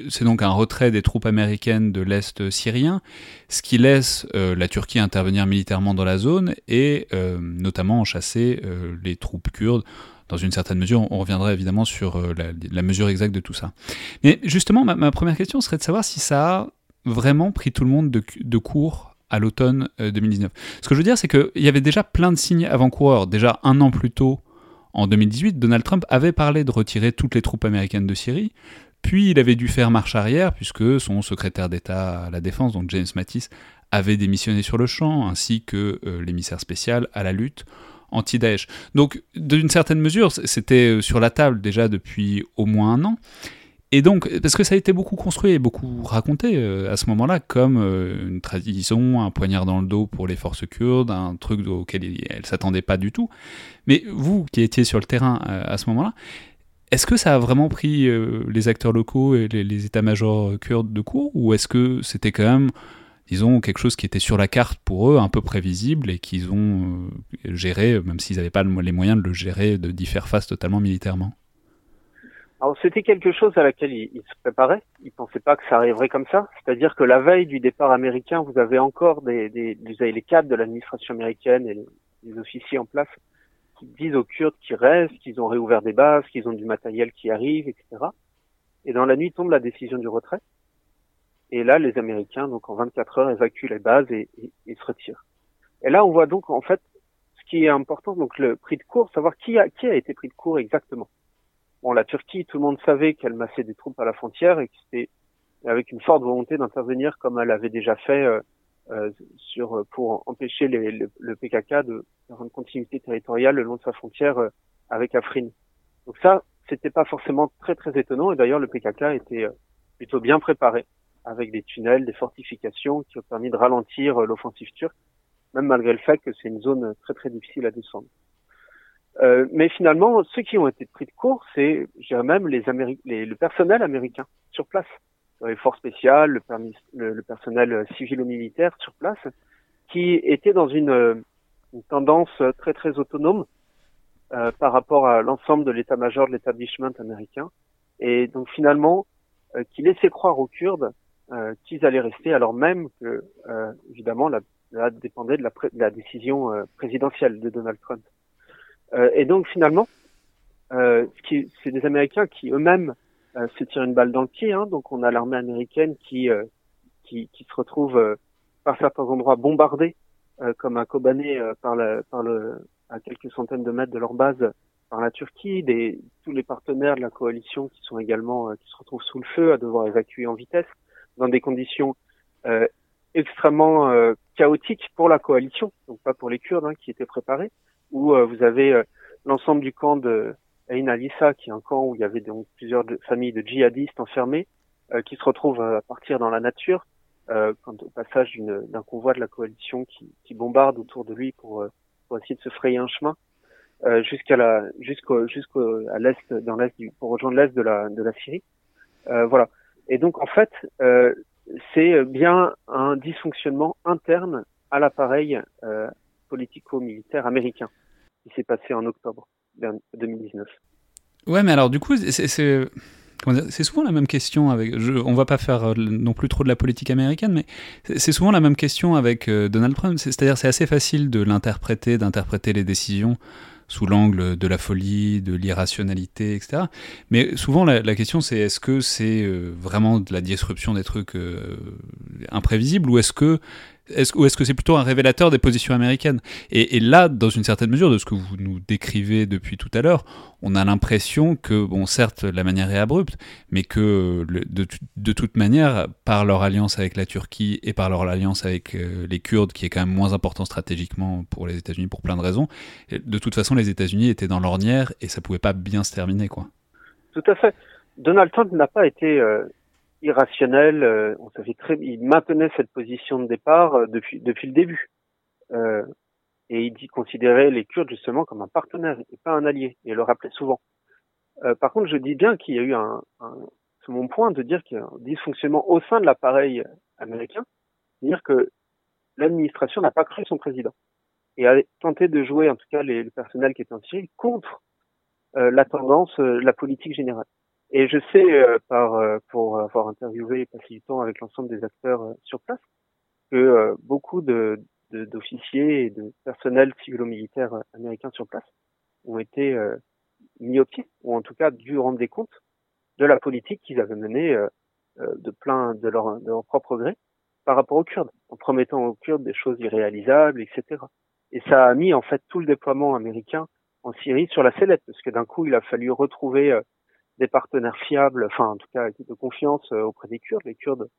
c'est donc un retrait des troupes américaines de l'Est syrien, ce qui laisse la Turquie intervenir militairement dans la zone et notamment chasser les troupes kurdes dans une certaine mesure. On reviendra évidemment sur la, mesure exacte de tout ça. Mais justement, ma, première question serait de savoir si ça a vraiment pris tout le monde de, de court à l'automne 2019. Euh, Ce que je veux dire, c'est qu'il y avait déjà plein de signes avant-coureurs. Déjà un an plus tôt, en 2018, Donald Trump avait parlé de retirer toutes les troupes américaines de Syrie, puis il avait dû faire marche arrière, puisque son secrétaire d'État à la Défense, donc James Mattis, avait démissionné sur le champ, ainsi que euh, l'émissaire spécial à la lutte anti-Daesh. Donc, d'une certaine mesure, c'était euh, sur la table déjà depuis au moins un an. Et donc, parce que ça a été beaucoup construit et beaucoup raconté euh, à ce moment-là comme euh, une tradition, un poignard dans le dos pour les forces kurdes, un truc auquel elles ne s'attendaient pas du tout. Mais vous, qui étiez sur le terrain euh, à ce moment-là, est-ce que ça a vraiment pris les acteurs locaux et les, états-majors kurdes de court Ou est-ce que c'était quand même, disons, quelque chose qui était sur la carte pour eux, un peu prévisible, et qu'ils ont géré, même s'ils n'avaient pas les moyens de le gérer, d'y faire face totalement militairement? Alors c'était quelque chose à laquelle il, il, se préparait. Il pensait pas que ça arriverait comme ça. C'est-à-dire que la veille du départ américain, vous avez encore des, des, les cadres de l'administration américaine et les, officiers en place qui disent aux Kurdes qu'ils restent, qu'ils ont réouvert des bases, qu'ils ont du matériel qui arrive, etc. Et dans la nuit tombe la décision du retrait. Et là, les Américains, donc en 24 heures, évacuent les bases et, se retirent. Et là, on voit donc en fait ce qui est important, donc le prix de cours, savoir qui a, qui a été pris de court exactement. Bon, la Turquie, tout le monde savait qu'elle massait des troupes à la frontière et que c'était avec une forte volonté d'intervenir comme elle avait déjà fait euh, euh pour empêcher les, le, PKK de faire une continuité territoriale le long de sa frontière euh, avec Afrin. Donc ça, c'était pas forcément très très étonnant et d'ailleurs le PKK était plutôt bien préparé avec des tunnels, des fortifications qui ont permis de ralentir l'offensive turque, même malgré le fait que c'est une zone très très difficile à descendre. Euh, mais finalement, ceux qui ont été pris de court, c'est, même, les, les le personnel américain sur place, les forces spéciales, le, le, le personnel civil ou militaire sur place, qui était dans une, une tendance très très autonome euh, par rapport à l'ensemble de l'état-major de l'établissement américain, et donc finalement, euh, qui laissait croire aux Kurdes euh, qu'ils allaient rester, alors même que, euh, évidemment, la, la dépendait de la, de la décision présidentielle de Donald Trump. Euh, et donc finalement, euh, c'est des Américains qui eux-mêmes euh, se tirent une balle dans le pied. Hein, donc on a l'armée américaine qui, qui, qui se retrouve par certains endroits bombardée comme un Kobané par, la, par le, à quelques centaines de mètres de leur base par la Turquie, des, tous les partenaires de la coalition qui sont également qui se retrouvent sous le feu à devoir évacuer en vitesse dans des conditions euh, extrêmement chaotiques pour la coalition, donc pas pour les Kurdes hein, qui étaient préparés où euh, vous avez euh, l'ensemble du camp de Ain Alissa, qui est un camp où il y avait donc plusieurs familles de djihadistes enfermés, euh, qui se retrouvent à partir dans la nature, quand au passage d'un convoi de la coalition qui, qui, bombarde autour de lui pour, pour essayer de se frayer un chemin. jusqu'à la jusqu'au à l'est dans l'est pour rejoindre l'est de la de la Syrie voilà. Et donc en fait, c'est bien un dysfonctionnement interne à l'appareil politico-militaire américain qui s'est passé en octobre 2019. Ouais, mais alors du coup, c'est souvent la même question avec. Je, on va pas faire euh, non plus trop de la politique américaine, mais c'est souvent la même question avec euh, Donald Trump. C'est-à-dire, c'est assez facile de l'interpréter, d'interpréter les décisions sous l'angle de la folie, de l'irrationalité, etc. Mais souvent, la, question, c'est est-ce que c'est euh, vraiment de la disruption des trucs imprévisibles ou est-ce que est-ce, ou est-ce que c'est plutôt un révélateur des positions américaines? Et, là, dans une certaine mesure, de ce que vous nous décrivez depuis tout à l'heure, on a l'impression que, bon, certes, la manière est abrupte, mais que de, toute manière, par leur alliance avec la Turquie et par leur alliance avec euh, les Kurdes, qui est quand même moins important stratégiquement pour les États-Unis pour plein de raisons, de toute façon, les États-Unis étaient dans l'ornière et ça pouvait pas bien se terminer, quoi. Tout à fait. Donald Trump n'a pas été euh, irrationnel. Euh, on savait très, il maintenait cette position de départ euh, depuis depuis le début. Euh, et il dit considérer les Kurdes justement comme un partenaire et pas un allié. Et le rappelait souvent. par contre, je dis bien qu'il y a eu un, un mon point de dire qu'il y a un dysfonctionnement au sein de l'appareil américain, c'est-à-dire que l'administration n'a pas cru son président et a tenté de jouer, en tout cas les, le personnel qui était en Syrie, contre la tendance, la politique générale. Et je sais, euh, par euh, pour avoir interviewé et passé du temps avec l'ensemble des acteurs euh, sur place, que beaucoup de d'officiers et de personnel civilo-militaire américains sur place ont été mis au pied, ou en tout cas dû rendre des comptes de la politique qu'ils avaient menée de plein de leur, de leur propre gré par rapport aux Kurdes, en promettant aux Kurdes des choses irréalisables, etc. Et ça a mis en fait tout le déploiement américain en Syrie sur la sellette, parce que d'un coup il a fallu retrouver des partenaires fiables, enfin en tout cas de confiance euh, auprès des Kurdes, les Kurdes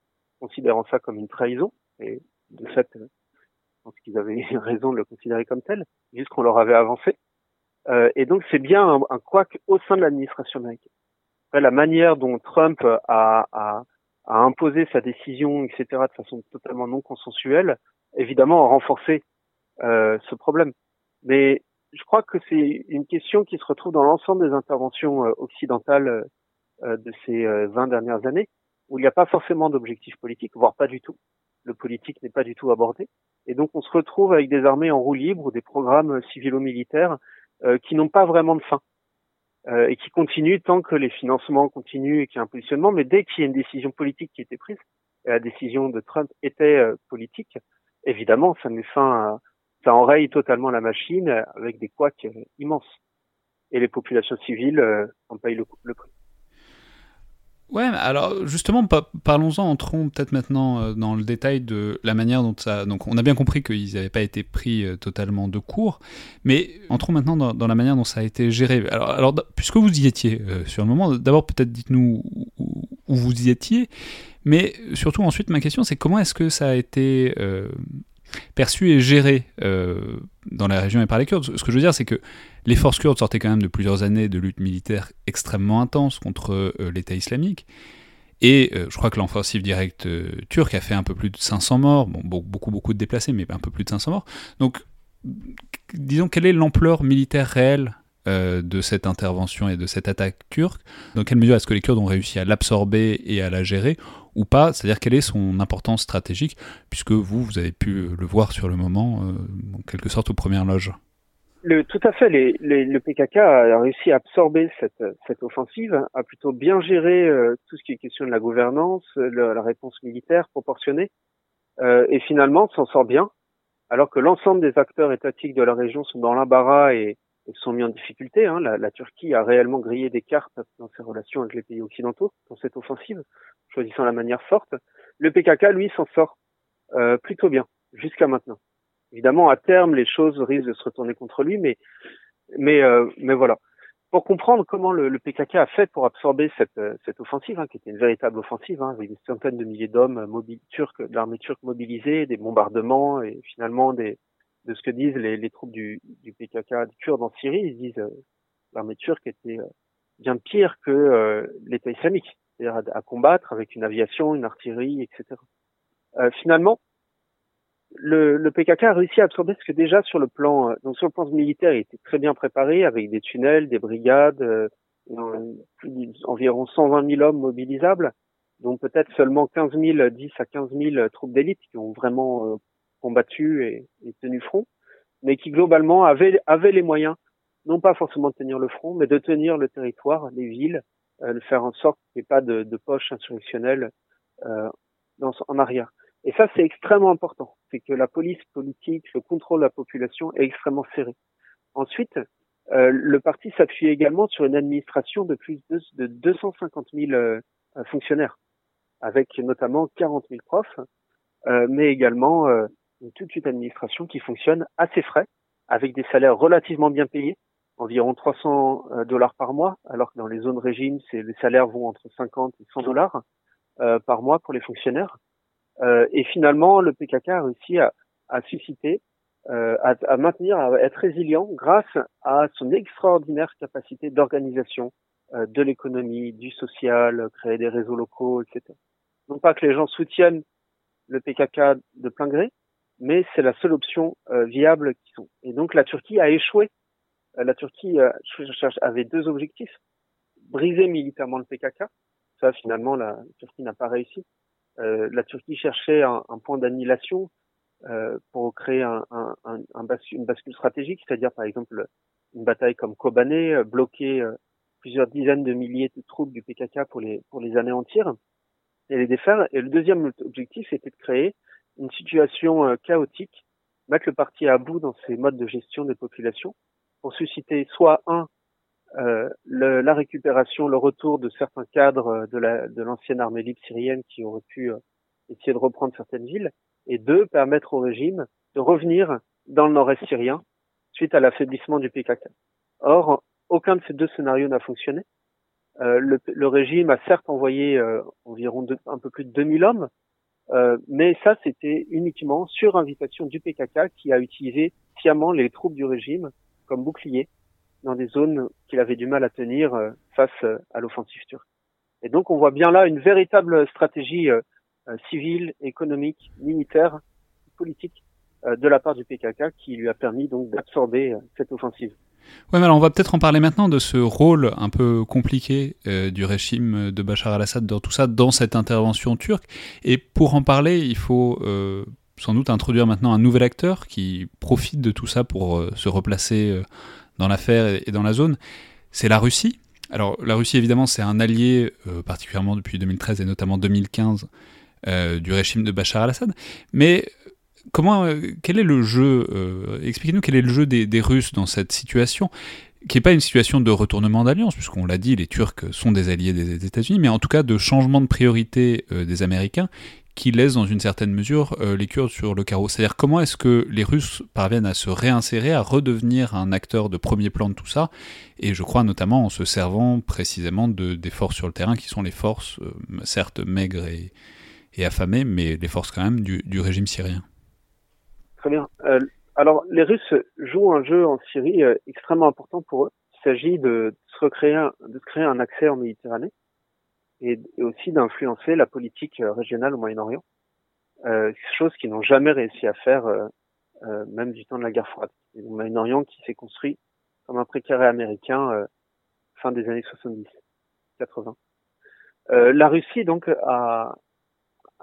considérant ça comme une trahison, et de fait, euh, je pense qu'ils avaient raison de le considérer comme tel, juste qu'on leur avait avancé. Euh, et donc c'est bien un, un couac au sein de l'administration américaine. Après, la manière dont Trump a, a, a, imposé sa décision, etc., de façon totalement non consensuelle, évidemment a renforcé euh, ce problème. Mais je crois que c'est une question qui se retrouve dans l'ensemble des interventions euh, occidentales euh, euh, de ces 20 dernières années, où il n'y a pas forcément d'objectif politique, voire pas du tout. Le politique n'est pas du tout abordé. Et donc on se retrouve avec des armées en roue libre ou des programmes civilo-militaires qui n'ont pas vraiment de fin et qui continuent tant que les financements continuent et qu'il y a un positionnement. Mais dès qu'il y a une décision politique qui était prise, et la décision de Trump était politique, évidemment, ça met fin à, ça enraye totalement la machine avec des couacs euh, immenses. Et les populations civiles euh, en payent le, prix. Ouais, alors justement, parlons-en, entrons peut-être maintenant euh, dans le détail de la manière dont ça. Donc, on a bien compris qu'ils n'avaient pas été pris totalement de court, mais entrons maintenant dans, la manière dont ça a été géré. Alors, alors puisque vous y étiez sur le moment, d'abord peut-être dites-nous où, vous y étiez, mais surtout ensuite, ma question c'est comment est-ce que ça a été perçu et géré euh, dans la région et par les Kurdes. Ce que je veux dire, c'est que les forces kurdes sortaient quand même de plusieurs années de lutte militaire extrêmement intense contre euh, l'État islamique. Et euh, je crois que l'offensive directe turque a fait un peu plus de 500 morts, beaucoup, beaucoup de déplacés, mais un peu plus de 500 morts. Donc, disons, quelle est l'ampleur militaire réelle de cette intervention et de cette attaque turque? Dans quelle mesure est-ce que les Kurdes ont réussi à l'absorber et à la gérer? Ou pas C'est-à-dire quelle est son importance stratégique, puisque vous, vous avez pu le voir sur le moment, euh, en quelque sorte aux premières loges le, tout à fait. Le PKK a réussi à absorber cette, offensive, a plutôt bien géré euh, tout ce qui est question de la gouvernance, la réponse militaire proportionnée, euh, et finalement s'en sort bien, alors que l'ensemble des acteurs étatiques de la région sont dans l'embarras et, sont mis en difficulté. Hein. La, la, Turquie a réellement grillé des cartes dans ses relations avec les pays occidentaux dans cette offensive choisissant la manière forte. Le PKK, lui, s'en sort euh, plutôt bien jusqu'à maintenant. Évidemment, à terme, les choses risquent de se retourner contre lui, mais mais euh, mais voilà. Pour comprendre comment le, le, PKK a fait pour absorber cette, cette offensive, hein, qui était une véritable offensive, hein, avec des centaines de milliers d'hommes turcs, de l'armée turque mobilisée, des bombardements et finalement des, de ce que disent les, troupes du, PKK du Kurdes en Syrie, ils disent euh, l'armée turque était euh, bien pire que euh, l'État islamique c'est-à-dire à, combattre avec une aviation, une artillerie, etc. Euh, finalement, le, PKK a réussi à absorber ce que déjà sur le plan, euh, donc sur le plan militaire, il était très bien préparé avec des tunnels, des brigades, environ 120 000 hommes mobilisables, dont peut-être seulement 15 000, 10 à 15 000 troupes d'élite qui ont vraiment combattu et, tenu front, mais qui globalement avaient les moyens, non pas forcément de tenir le front, mais de tenir le territoire, les villes, euh, de faire en sorte qu'il n'y ait pas de, de poche insurrectionnelle euh, dans, en arrière. Et ça, c'est extrêmement important. C'est que la police politique, le contrôle de la population est extrêmement serré. Ensuite, euh, le parti s'appuie également sur une administration de plus de, de 250 000 euh, fonctionnaires avec notamment 40 000 profs, euh, mais également euh, toute une administration qui fonctionne à ses frais, avec des salaires relativement bien payés, environ 300 euh, dollars par mois, alors que dans les zones régimes, les salaires vont entre 50 et 100 dollars euh, par mois pour les fonctionnaires. Euh, et finalement, le PKK a réussi à, à susciter, à, à, maintenir, à être résilient grâce à son extraordinaire capacité d'organisation de l'économie, du social, créer des réseaux locaux, etc non pas que les gens soutiennent le PKK de plein gré, mais c'est la seule option euh, viable qui sont. Et donc la Turquie a échoué. Euh, la Turquie euh, avait deux objectifs briser militairement le PKK. Ça, finalement, la Turquie n'a pas réussi. la Turquie cherchait un, point d'annihilation pour créer un, un, un, une bascule stratégique, c'est-à-dire par exemple une bataille comme Kobané, bloquer plusieurs dizaines de milliers de troupes du PKK pour les pour les anéantir et les défaire. Et le deuxième objectif, c'était de créer une situation euh, chaotique, mettre le parti à bout dans ses modes de gestion des populations, pour susciter soit un euh, le, la récupération, le retour de certains cadres euh, de, la, de l'ancienne armée libre syrienne qui auraient pu euh, essayer de reprendre certaines villes, et deux, permettre au régime de revenir dans le nord-est syrien suite à l'affaiblissement du PKK. Or, aucun de ces deux scénarios n'a fonctionné. Euh, le, le, régime a certes envoyé environ un peu plus de 2000 hommes, euh, mais ça c'était uniquement sur invitation du PKK qui a utilisé sciemment les troupes du régime comme bouclier dans des zones qu'il avait du mal à tenir face à l'offensive turque. Et donc on voit bien là une véritable stratégie civile, économique, militaire, politique de la part du PKK qui lui a permis donc d'absorber cette offensive. Ouais, mais alors on va peut-être en parler maintenant de ce rôle un peu compliqué euh, du régime de Bachar al-Assad dans tout ça, dans cette intervention turque. Et pour en parler, il faut euh, sans doute introduire maintenant un nouvel acteur qui profite de tout ça pour euh, se replacer dans l'affaire et, dans la zone. C'est la Russie. Alors la Russie, évidemment, c'est un allié, particulièrement depuis 2013 et notamment 2015, euh, du régime de Bachar al-Assad. Mais comment, euh, quel est le jeu euh, Expliquez-nous quel est le jeu des, Russes dans cette situation qui n'est pas une situation de retournement d'alliance, puisqu'on l'a dit, les Turcs sont des alliés des États-Unis, mais en tout cas de changement de priorité euh, des Américains qui laisse dans une certaine mesure les Kurdes sur le carreau. C'est-à-dire comment est-ce que les Russes parviennent à se réinsérer, à redevenir un acteur de premier plan de tout ça, et je crois notamment en se servant précisément de, des forces sur le terrain, qui sont les forces, certes maigres et, affamées, mais les forces quand même du régime syrien. Très bien. Euh, alors, les Russes jouent un jeu en Syrie euh, extrêmement important pour eux. Il s'agit de, se recréer, un, de créer un accès en Méditerranée et, aussi d'influencer la politique euh, régionale au Moyen-Orient. Euh, chose qu'ils n'ont jamais réussi à faire, euh, même du temps de la guerre froide. Le Moyen-Orient qui s'est construit comme un précaré américain fin des années 70, 80. la Russie donc a,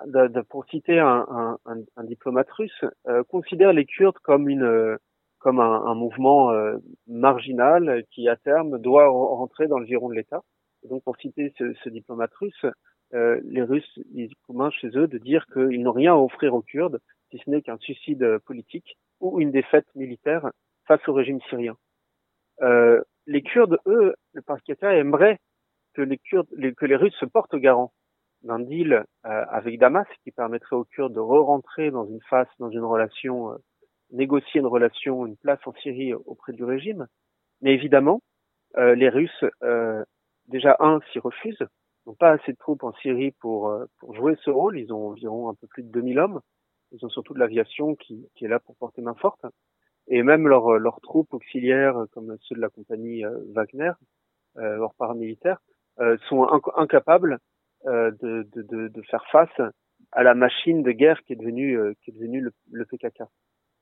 de, de, pour citer un, un, un, diplomate russe, euh, considère les Kurdes comme une comme un, mouvement euh, marginal qui à terme doit rentrer dans le giron de l'État. Donc pour citer ce, ce diplomate russe, euh, les Russes ils commun chez eux de dire qu'ils n'ont rien à offrir aux Kurdes si ce n'est qu'un suicide politique ou une défaite militaire face au régime syrien. Euh, les Kurdes, eux, le parquet aimerait que les Kurdes, les, que les Russes se portent garant d'un deal euh, avec Damas qui permettrait aux Kurdes de re-rentrer dans une phase, dans une relation, euh, négocier une relation, une place en Syrie auprès du régime. Mais évidemment, euh, les Russes, euh, déjà un, s'y refusent, n'ont pas assez de troupes en Syrie pour, euh, pour jouer ce rôle. Ils ont environ un peu plus de 2000 hommes. Ils ont surtout de l'aviation qui, qui est là pour porter main forte. Et même leurs leurs troupes auxiliaires, comme ceux de la compagnie Wagner, leurs paramilitaires, sont incapables euh, de, de, de, faire face à la machine de guerre qui est devenue, euh, qui est devenue le, le, PKK.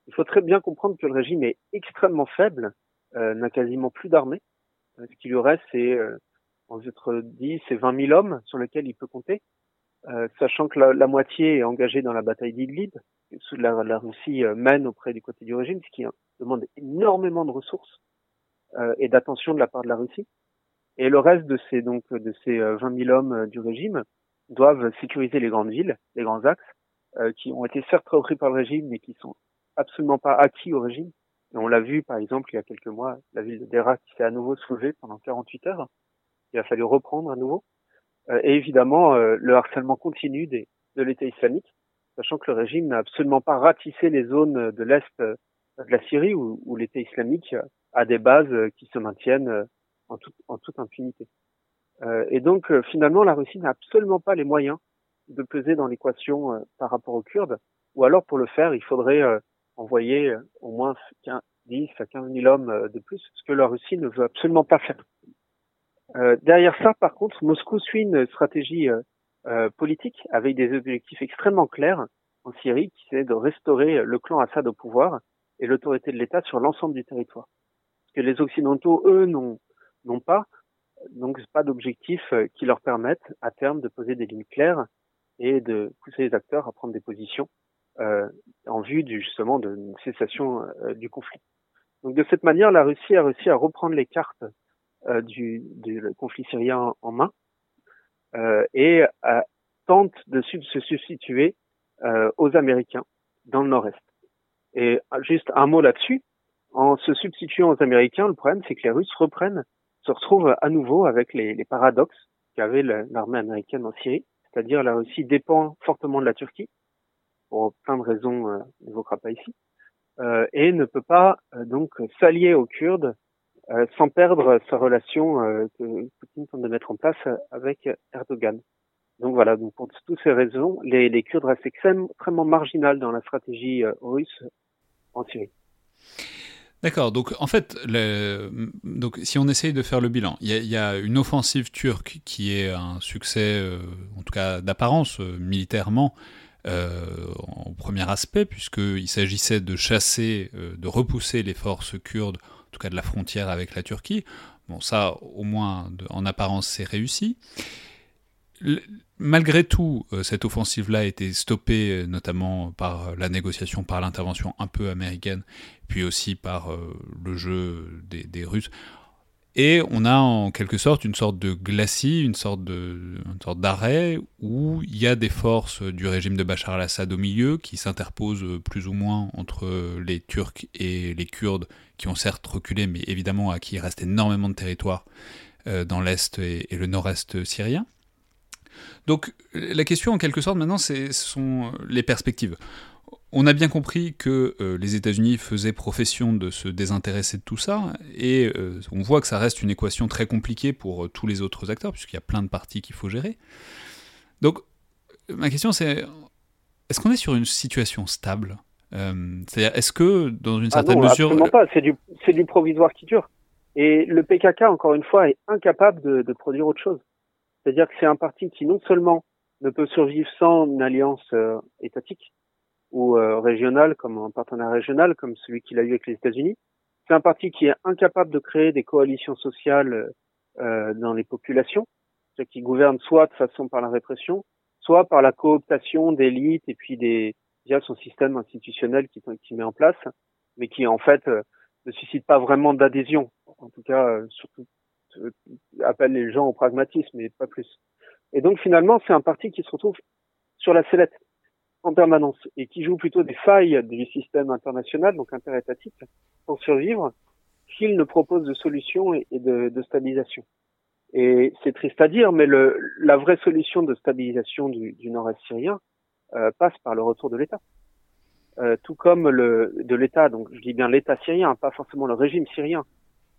Il faut très bien comprendre que le régime est extrêmement faible, euh, n'a quasiment plus d'armée. ce qui lui reste, c'est entre 10 et 20 000 hommes sur lesquels il peut compter, euh, sachant que la, moitié est engagée dans la bataille d'Idlib, la, la Russie euh, mène auprès du côté du régime, ce qui demande énormément de ressources euh, et d'attention de la part de la Russie. Et le reste de ces donc de ces 20 000 hommes du régime doivent sécuriser les grandes villes, les grands axes, qui ont été certes repris par le régime, mais qui sont absolument pas acquis au régime. Et on l'a vu, par exemple, il y a quelques mois, la ville de Dera qui s'est à nouveau soulevée pendant 48 heures. Il a fallu reprendre à nouveau. Euh, et évidemment, euh, le harcèlement continu des, de l'État islamique, sachant que le régime n'a absolument pas ratissé les zones de l'Est euh, de la Syrie où, où l'État islamique a des bases qui se maintiennent en, toute impunité. et donc, finalement, la Russie n'a absolument pas les moyens de peser dans l'équation par rapport aux Kurdes, ou alors pour le faire, il faudrait envoyer au moins 10 à 15 000 hommes de plus, ce que la Russie ne veut absolument pas faire. Euh, derrière ça, par contre, Moscou suit une stratégie euh, euh, politique avec des objectifs extrêmement clairs en Syrie, qui c'est de restaurer le clan Assad au pouvoir et l'autorité de l'État sur l'ensemble du territoire. Ce que les Occidentaux, eux, n'ont n'ont pas, donc pas d'objectif qui leur permettent à terme de poser des lignes claires et de pousser les acteurs à prendre des positions euh, en vue du, justement d'une cessation du conflit. Donc de cette manière, la Russie a réussi à reprendre les cartes euh, du, conflit syrien en main euh, et euh, tente de se substituer aux Américains dans le Nord-Est. Et juste un mot là-dessus, en se substituant aux Américains, le problème c'est que les Russes reprennent, se retrouvent à nouveau avec les, les paradoxes qu'avait l'armée américaine en Syrie, c'est-à-dire la Russie dépend fortement de la Turquie, pour plein de raisons, euh, n'évoquera pas ici, euh, et ne peut pas donc s'allier aux Kurdes euh, sans perdre sa relation euh, que Poutine tente de mettre en place avec Erdogan. Donc voilà, donc pour toutes ces raisons, les, les Kurdes restent extrêmement marginales dans la stratégie euh, russe en Syrie. D'accord, donc en fait, si on essaye de faire le bilan, il y, a une offensive turque qui est un succès, euh, en tout cas d'apparence, euh, militairement, euh, au premier aspect, puisqu'il s'agissait de chasser, de repousser les forces kurdes tout cas de la frontière avec la Turquie. Bon, ça, au moins, en apparence, c'est réussi. Malgré tout, euh, cette offensive-là a été stoppée euh, notamment par la négociation, par l'intervention un peu américaine, puis aussi par euh, le jeu des Russes. Et on a en quelque sorte une sorte de glacis, une sorte d'arrêt où il y a des forces du régime de Bachar al-Assad au milieu qui s'interposent plus ou moins entre les Turcs et les Kurdes qui ont certes reculé, mais évidemment à qui il reste énormément de territoire euh, dans l'est et, le nord-est syrien. Donc la question en quelque sorte maintenant, ce sont les perspectives. On a bien compris que euh, les États-Unis faisaient profession de se désintéresser de tout ça, et euh, on voit que ça reste une équation très compliquée pour euh, tous les autres acteurs, puisqu'il y a plein de parties qu'il faut gérer. Donc, ma question c'est, est-ce qu'on est sur une situation stable? C'est-à-dire, est-ce que, dans une ah certaine ah non, mesure... Absolument pas, c'est du, du, provisoire qui dure. Et le PKK, encore une fois, est incapable de, de produire autre chose. C'est-à-dire que c'est un parti qui non seulement ne peut survivre sans une alliance étatique, ou euh, régional, comme un partenaire régional, comme celui qu'il a eu avec les États-Unis. C'est un parti qui est incapable de créer des coalitions sociales euh, dans les populations, qui gouverne soit de façon par la répression, soit par la cooptation d'élites et puis des via son système institutionnel qui, qui met en place, mais qui en fait euh, ne suscite pas vraiment d'adhésion. En tout cas, euh, surtout appelle les gens au pragmatisme et pas plus. Et donc finalement, c'est un parti qui se retrouve sur la sellette en permanence et qui joue plutôt des failles du système international, donc interétatique, pour survivre, qu'il ne propose de solutions et de, stabilisation. Et c'est triste à dire, mais la vraie solution de stabilisation du, nord-est syrien euh, passe par le retour de l'État. Euh, tout comme de l'État, donc je dis bien l'État syrien, pas forcément le régime syrien,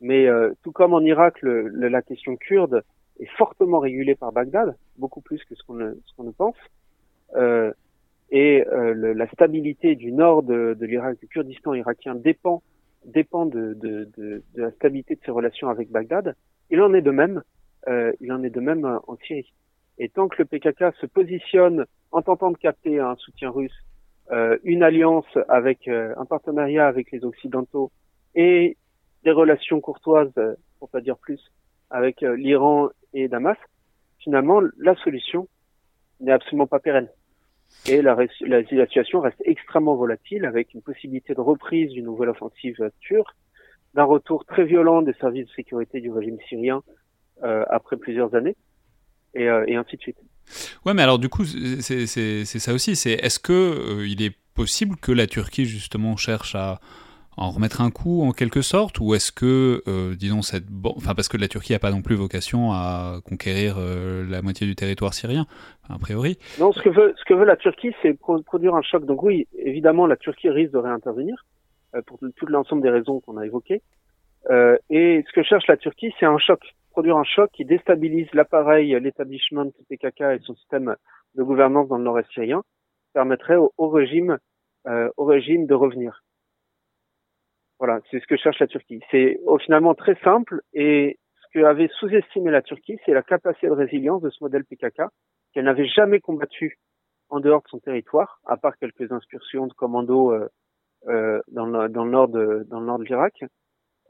mais euh, tout comme en Irak, le, la question kurde est fortement régulée par Bagdad, beaucoup plus que ce qu'on ne, qu'on ne pense. Euh, et euh, la stabilité du nord de, de l'Irak, du Kurdistan irakien dépend dépend de, de, de, de, la stabilité de ses relations avec Bagdad. Il en est de même, euh, il en est de même en Syrie. Et tant que le PKK se positionne en tentant de capter un soutien russe, euh, une alliance avec euh, un partenariat avec les occidentaux et des relations courtoises, pour pas dire plus, avec l'Iran et Damas, finalement, la solution n'est absolument pas pérenne. Et la, situation reste extrêmement volatile avec une possibilité de reprise d'une nouvelle offensive turque, d'un retour très violent des services de sécurité du régime syrien euh, après plusieurs années, et, euh, et, ainsi de suite. Ouais, mais alors du coup, c'est ça aussi. C'est est-ce que euh, il est possible que la Turquie justement cherche à en remettre un coup en quelque sorte ou est-ce que euh, disons cette enfin parce que la Turquie n'a pas non plus vocation à conquérir euh, la moitié du territoire syrien a priori. Non ce que veut ce que veut la Turquie c'est produire un choc. Donc oui évidemment la Turquie risque de réintervenir euh, pour tout l'ensemble des raisons qu'on a évoquées. Et ce que cherche la Turquie c'est un choc produire un choc qui déstabilise l'appareil l'établissement PKK et son système de gouvernance dans le nord-est syrien permettrait au, au régime au régime de revenir voilà, c'est ce que cherche la Turquie. C'est finalement très simple et ce que avait sous-estimé la Turquie, c'est la capacité de résilience de ce modèle PKK qu'elle n'avait jamais combattu en dehors de son territoire, à part quelques incursions de commando euh, euh, dans, le, nord de dans le nord de l'Irak,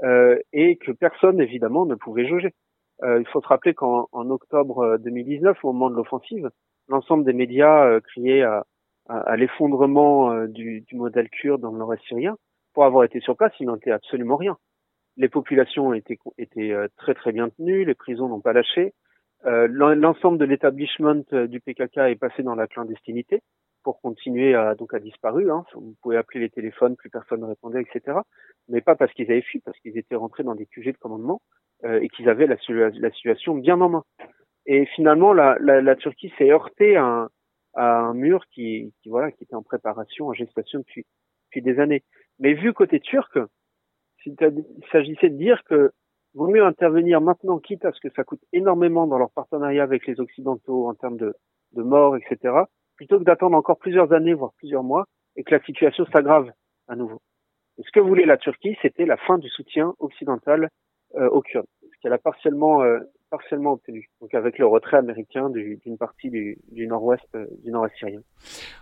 euh, et que personne évidemment ne pouvait jauger. Euh, il faut se rappeler qu'en en octobre 2019, au moment de l'offensive, l'ensemble des médias euh, criaient à, à, à l'effondrement euh, du, du modèle kurde dans le nord-est syrien pour avoir été sur place, il n'en était absolument rien. Les populations étaient, étaient euh, très très bien tenues, les prisons n'ont pas lâché. Euh, L'ensemble de l'établissement euh, du PKK est passé dans la clandestinité pour continuer à donc à disparu. Hein. Vous pouvez appeler les téléphones, plus personne ne répondait, etc. Mais pas parce qu'ils avaient fui, parce qu'ils étaient rentrés dans des QG de commandement euh, et qu'ils avaient la, la, situation bien en main. Et finalement, la, la, Turquie s'est heurtée à un, à un mur qui, qui, voilà qui était en préparation, en gestation depuis depuis des années. Mais vu côté turc, il s'agissait de dire que vaut mieux intervenir maintenant, quitte à ce que ça coûte énormément dans leur partenariat avec les Occidentaux en termes de, de morts, etc., plutôt que d'attendre encore plusieurs années, voire plusieurs mois, et que la situation s'aggrave à nouveau. Et ce que voulait la Turquie, c'était la fin du soutien occidental euh, aux Kurdes, ce qu'elle a partiellement euh, partiellement obtenu, donc avec le retrait américain d'une partie du, nord-ouest euh, du nord-est syrien.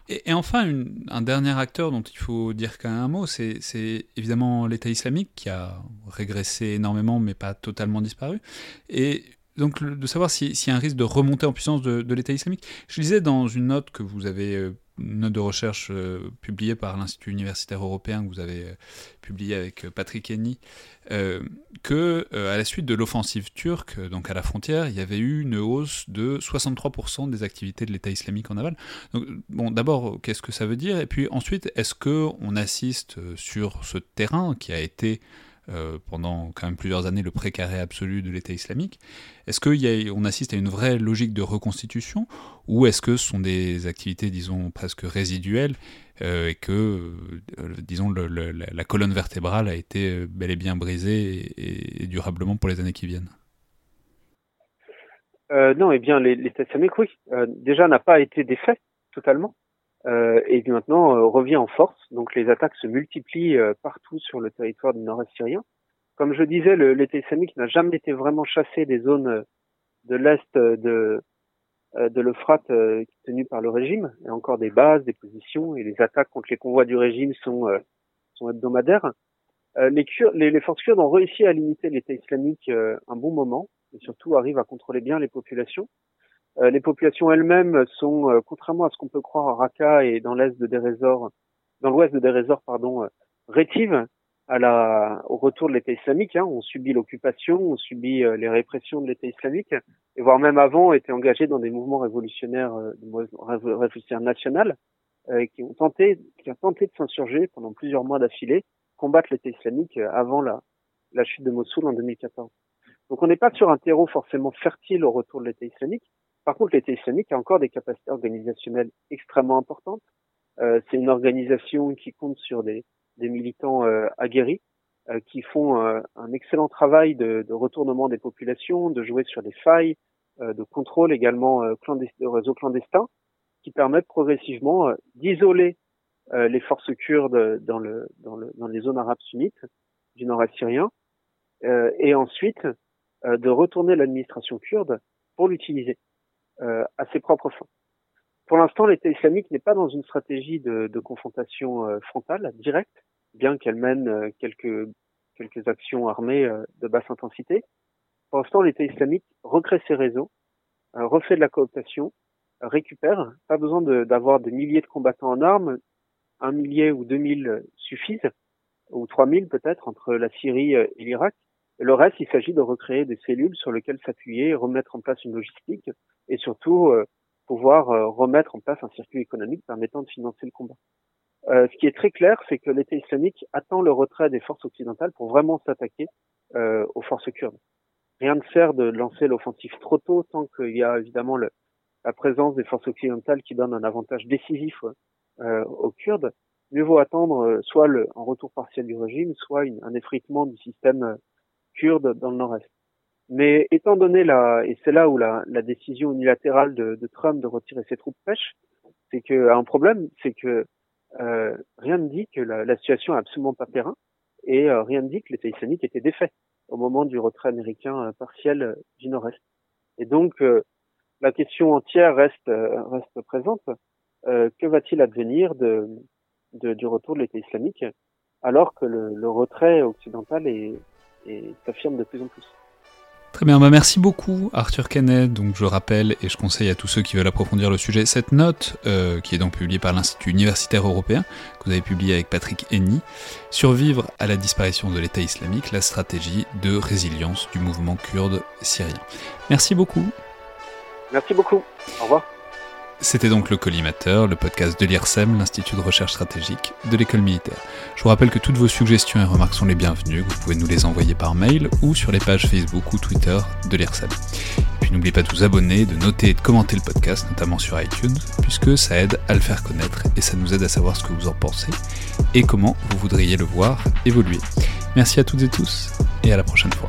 Et, enfin, un dernier acteur dont il faut dire quand même un mot, c'est évidemment l'État islamique qui a régressé énormément, mais pas totalement disparu. Et donc de savoir s'il y a un risque de remontée en puissance de, l'État islamique. Je lisais dans une note que vous avez euh, une note de recherche euh, publiée par l'Institut universitaire européen que vous avez euh, publié avec euh, Patrick Henny, que à la suite de l'offensive turque, donc à la frontière, il y avait eu une hausse de 63% des activités de l'État islamique en aval. Donc, bon, d'abord, qu'est-ce que ça veut dire? Et puis ensuite, est-ce que on assiste sur ce terrain qui a été euh, pendant quand même plusieurs années le précaré absolu de l'État islamique. Est-ce qu'on assiste à une vraie logique de reconstitution ou est-ce que ce sont des activités, disons, presque résiduelles euh, et que, euh, disons, la colonne vertébrale a été bel et bien brisée et, durablement pour les années qui viennent? Non, eh bien, l'État islamique, oui, déjà n'a pas été défait totalement et maintenant euh, revient en force. Donc les attaques se multiplient euh, partout sur le territoire du nord-est syrien. Comme je disais, l'État islamique n'a jamais été vraiment chassé des zones de l'est de de l'Euphrate tenues par le régime. Il y a encore des bases, des positions, et les attaques contre les convois du régime sont sont hebdomadaires. les, les, les, forces kurdes ont réussi à limiter l'État islamique un bon moment, et surtout arrivent à contrôler bien les populations. Euh, les populations elles-mêmes sont, euh, contrairement à ce qu'on peut croire à Raqqa et dans l'est de Deresor, dans l'ouest de Deresor, pardon, euh, rétives à la, au retour de l'État islamique. Hein. On subit l'occupation, on subit les répressions de l'État islamique, et voire même avant étaient engagés dans des mouvements révolutionnaires, révolutionnaires nationaux, qui ont tenté, qui ont tenté de s'insurger pendant plusieurs mois d'affilée, combattre l'État islamique avant la, la chute de Mossoul en 2014. Donc on n'est pas sur un terreau forcément fertile au retour de l'État islamique, par contre, l'État islamique a encore des capacités organisationnelles extrêmement importantes. Euh, c'est une organisation qui compte sur des, des militants euh, aguerris euh, qui font euh, un excellent travail de, de, retournement des populations, de jouer sur des failles, euh, de contrôle également de réseaux clandestins, qui permettent progressivement d'isoler les forces kurdes dans, le, dans, le, dans les zones arabes sunnites du nord-est syrien, et ensuite de retourner l'administration kurde pour l'utiliser euh, à ses propres fins. Pour l'instant, l'État islamique n'est pas dans une stratégie de, de confrontation euh, frontale, directe, bien qu'elle mène euh, quelques, quelques actions armées de basse intensité. Pour l'instant, l'État islamique recrée ses réseaux, euh, refait de la cooptation, récupère. Pas besoin d'avoir de, des milliers de combattants en armes. Un millier ou deux mille suffisent, ou trois mille peut-être, entre la Syrie et l'Irak. Le reste, il s'agit de recréer des cellules sur lesquelles s'appuyer, remettre en place une logistique et surtout euh, pouvoir euh, remettre en place un circuit économique permettant de financer le combat. Euh, ce qui est très clair, c'est que l'État islamique attend le retrait des forces occidentales pour vraiment s'attaquer aux forces kurdes. Rien ne sert de lancer l'offensive trop tôt tant qu'il y a évidemment le, la présence des forces occidentales qui donne un avantage décisif aux Kurdes. Mieux vaut attendre soit le, un retour partiel du régime, soit un effritement du système kurde dans le nord-est. Mais étant donné la, et c'est là où la, la décision unilatérale de, de, Trump de retirer ses troupes pêche, c'est que un problème, c'est que euh, rien ne dit que la, la, situation est absolument pas périn, et euh, rien ne dit que l'État islamique était défait au moment du retrait américain euh, partiel euh, du Nord-Est. Et donc la question entière reste reste présente. que va-t-il advenir de, de, du retour de l'État islamique alors que le, le retrait occidental s'affirme de plus en plus? Très bien, bah merci beaucoup Arthur Kenneth. Donc je rappelle et je conseille à tous ceux qui veulent approfondir le sujet cette note euh, qui est donc publiée par l'Institut universitaire européen que vous avez publié avec Patrick Henny, Survivre à la disparition de l'État islamique, la stratégie de résilience du mouvement kurde syrien. Merci beaucoup. Merci beaucoup. Au revoir. C'était donc le Collimateur, le podcast de l'IRSEM, l'Institut de recherche stratégique de l'école militaire. Je vous rappelle que toutes vos suggestions et remarques sont les bienvenues, vous pouvez nous les envoyer par mail ou sur les pages Facebook ou Twitter de l'IRSEM. Et puis n'oubliez pas de vous abonner, de noter et de commenter le podcast, notamment sur iTunes, puisque ça aide à le faire connaître et ça nous aide à savoir ce que vous en pensez et comment vous voudriez le voir évoluer. Merci à toutes et tous et à la prochaine fois.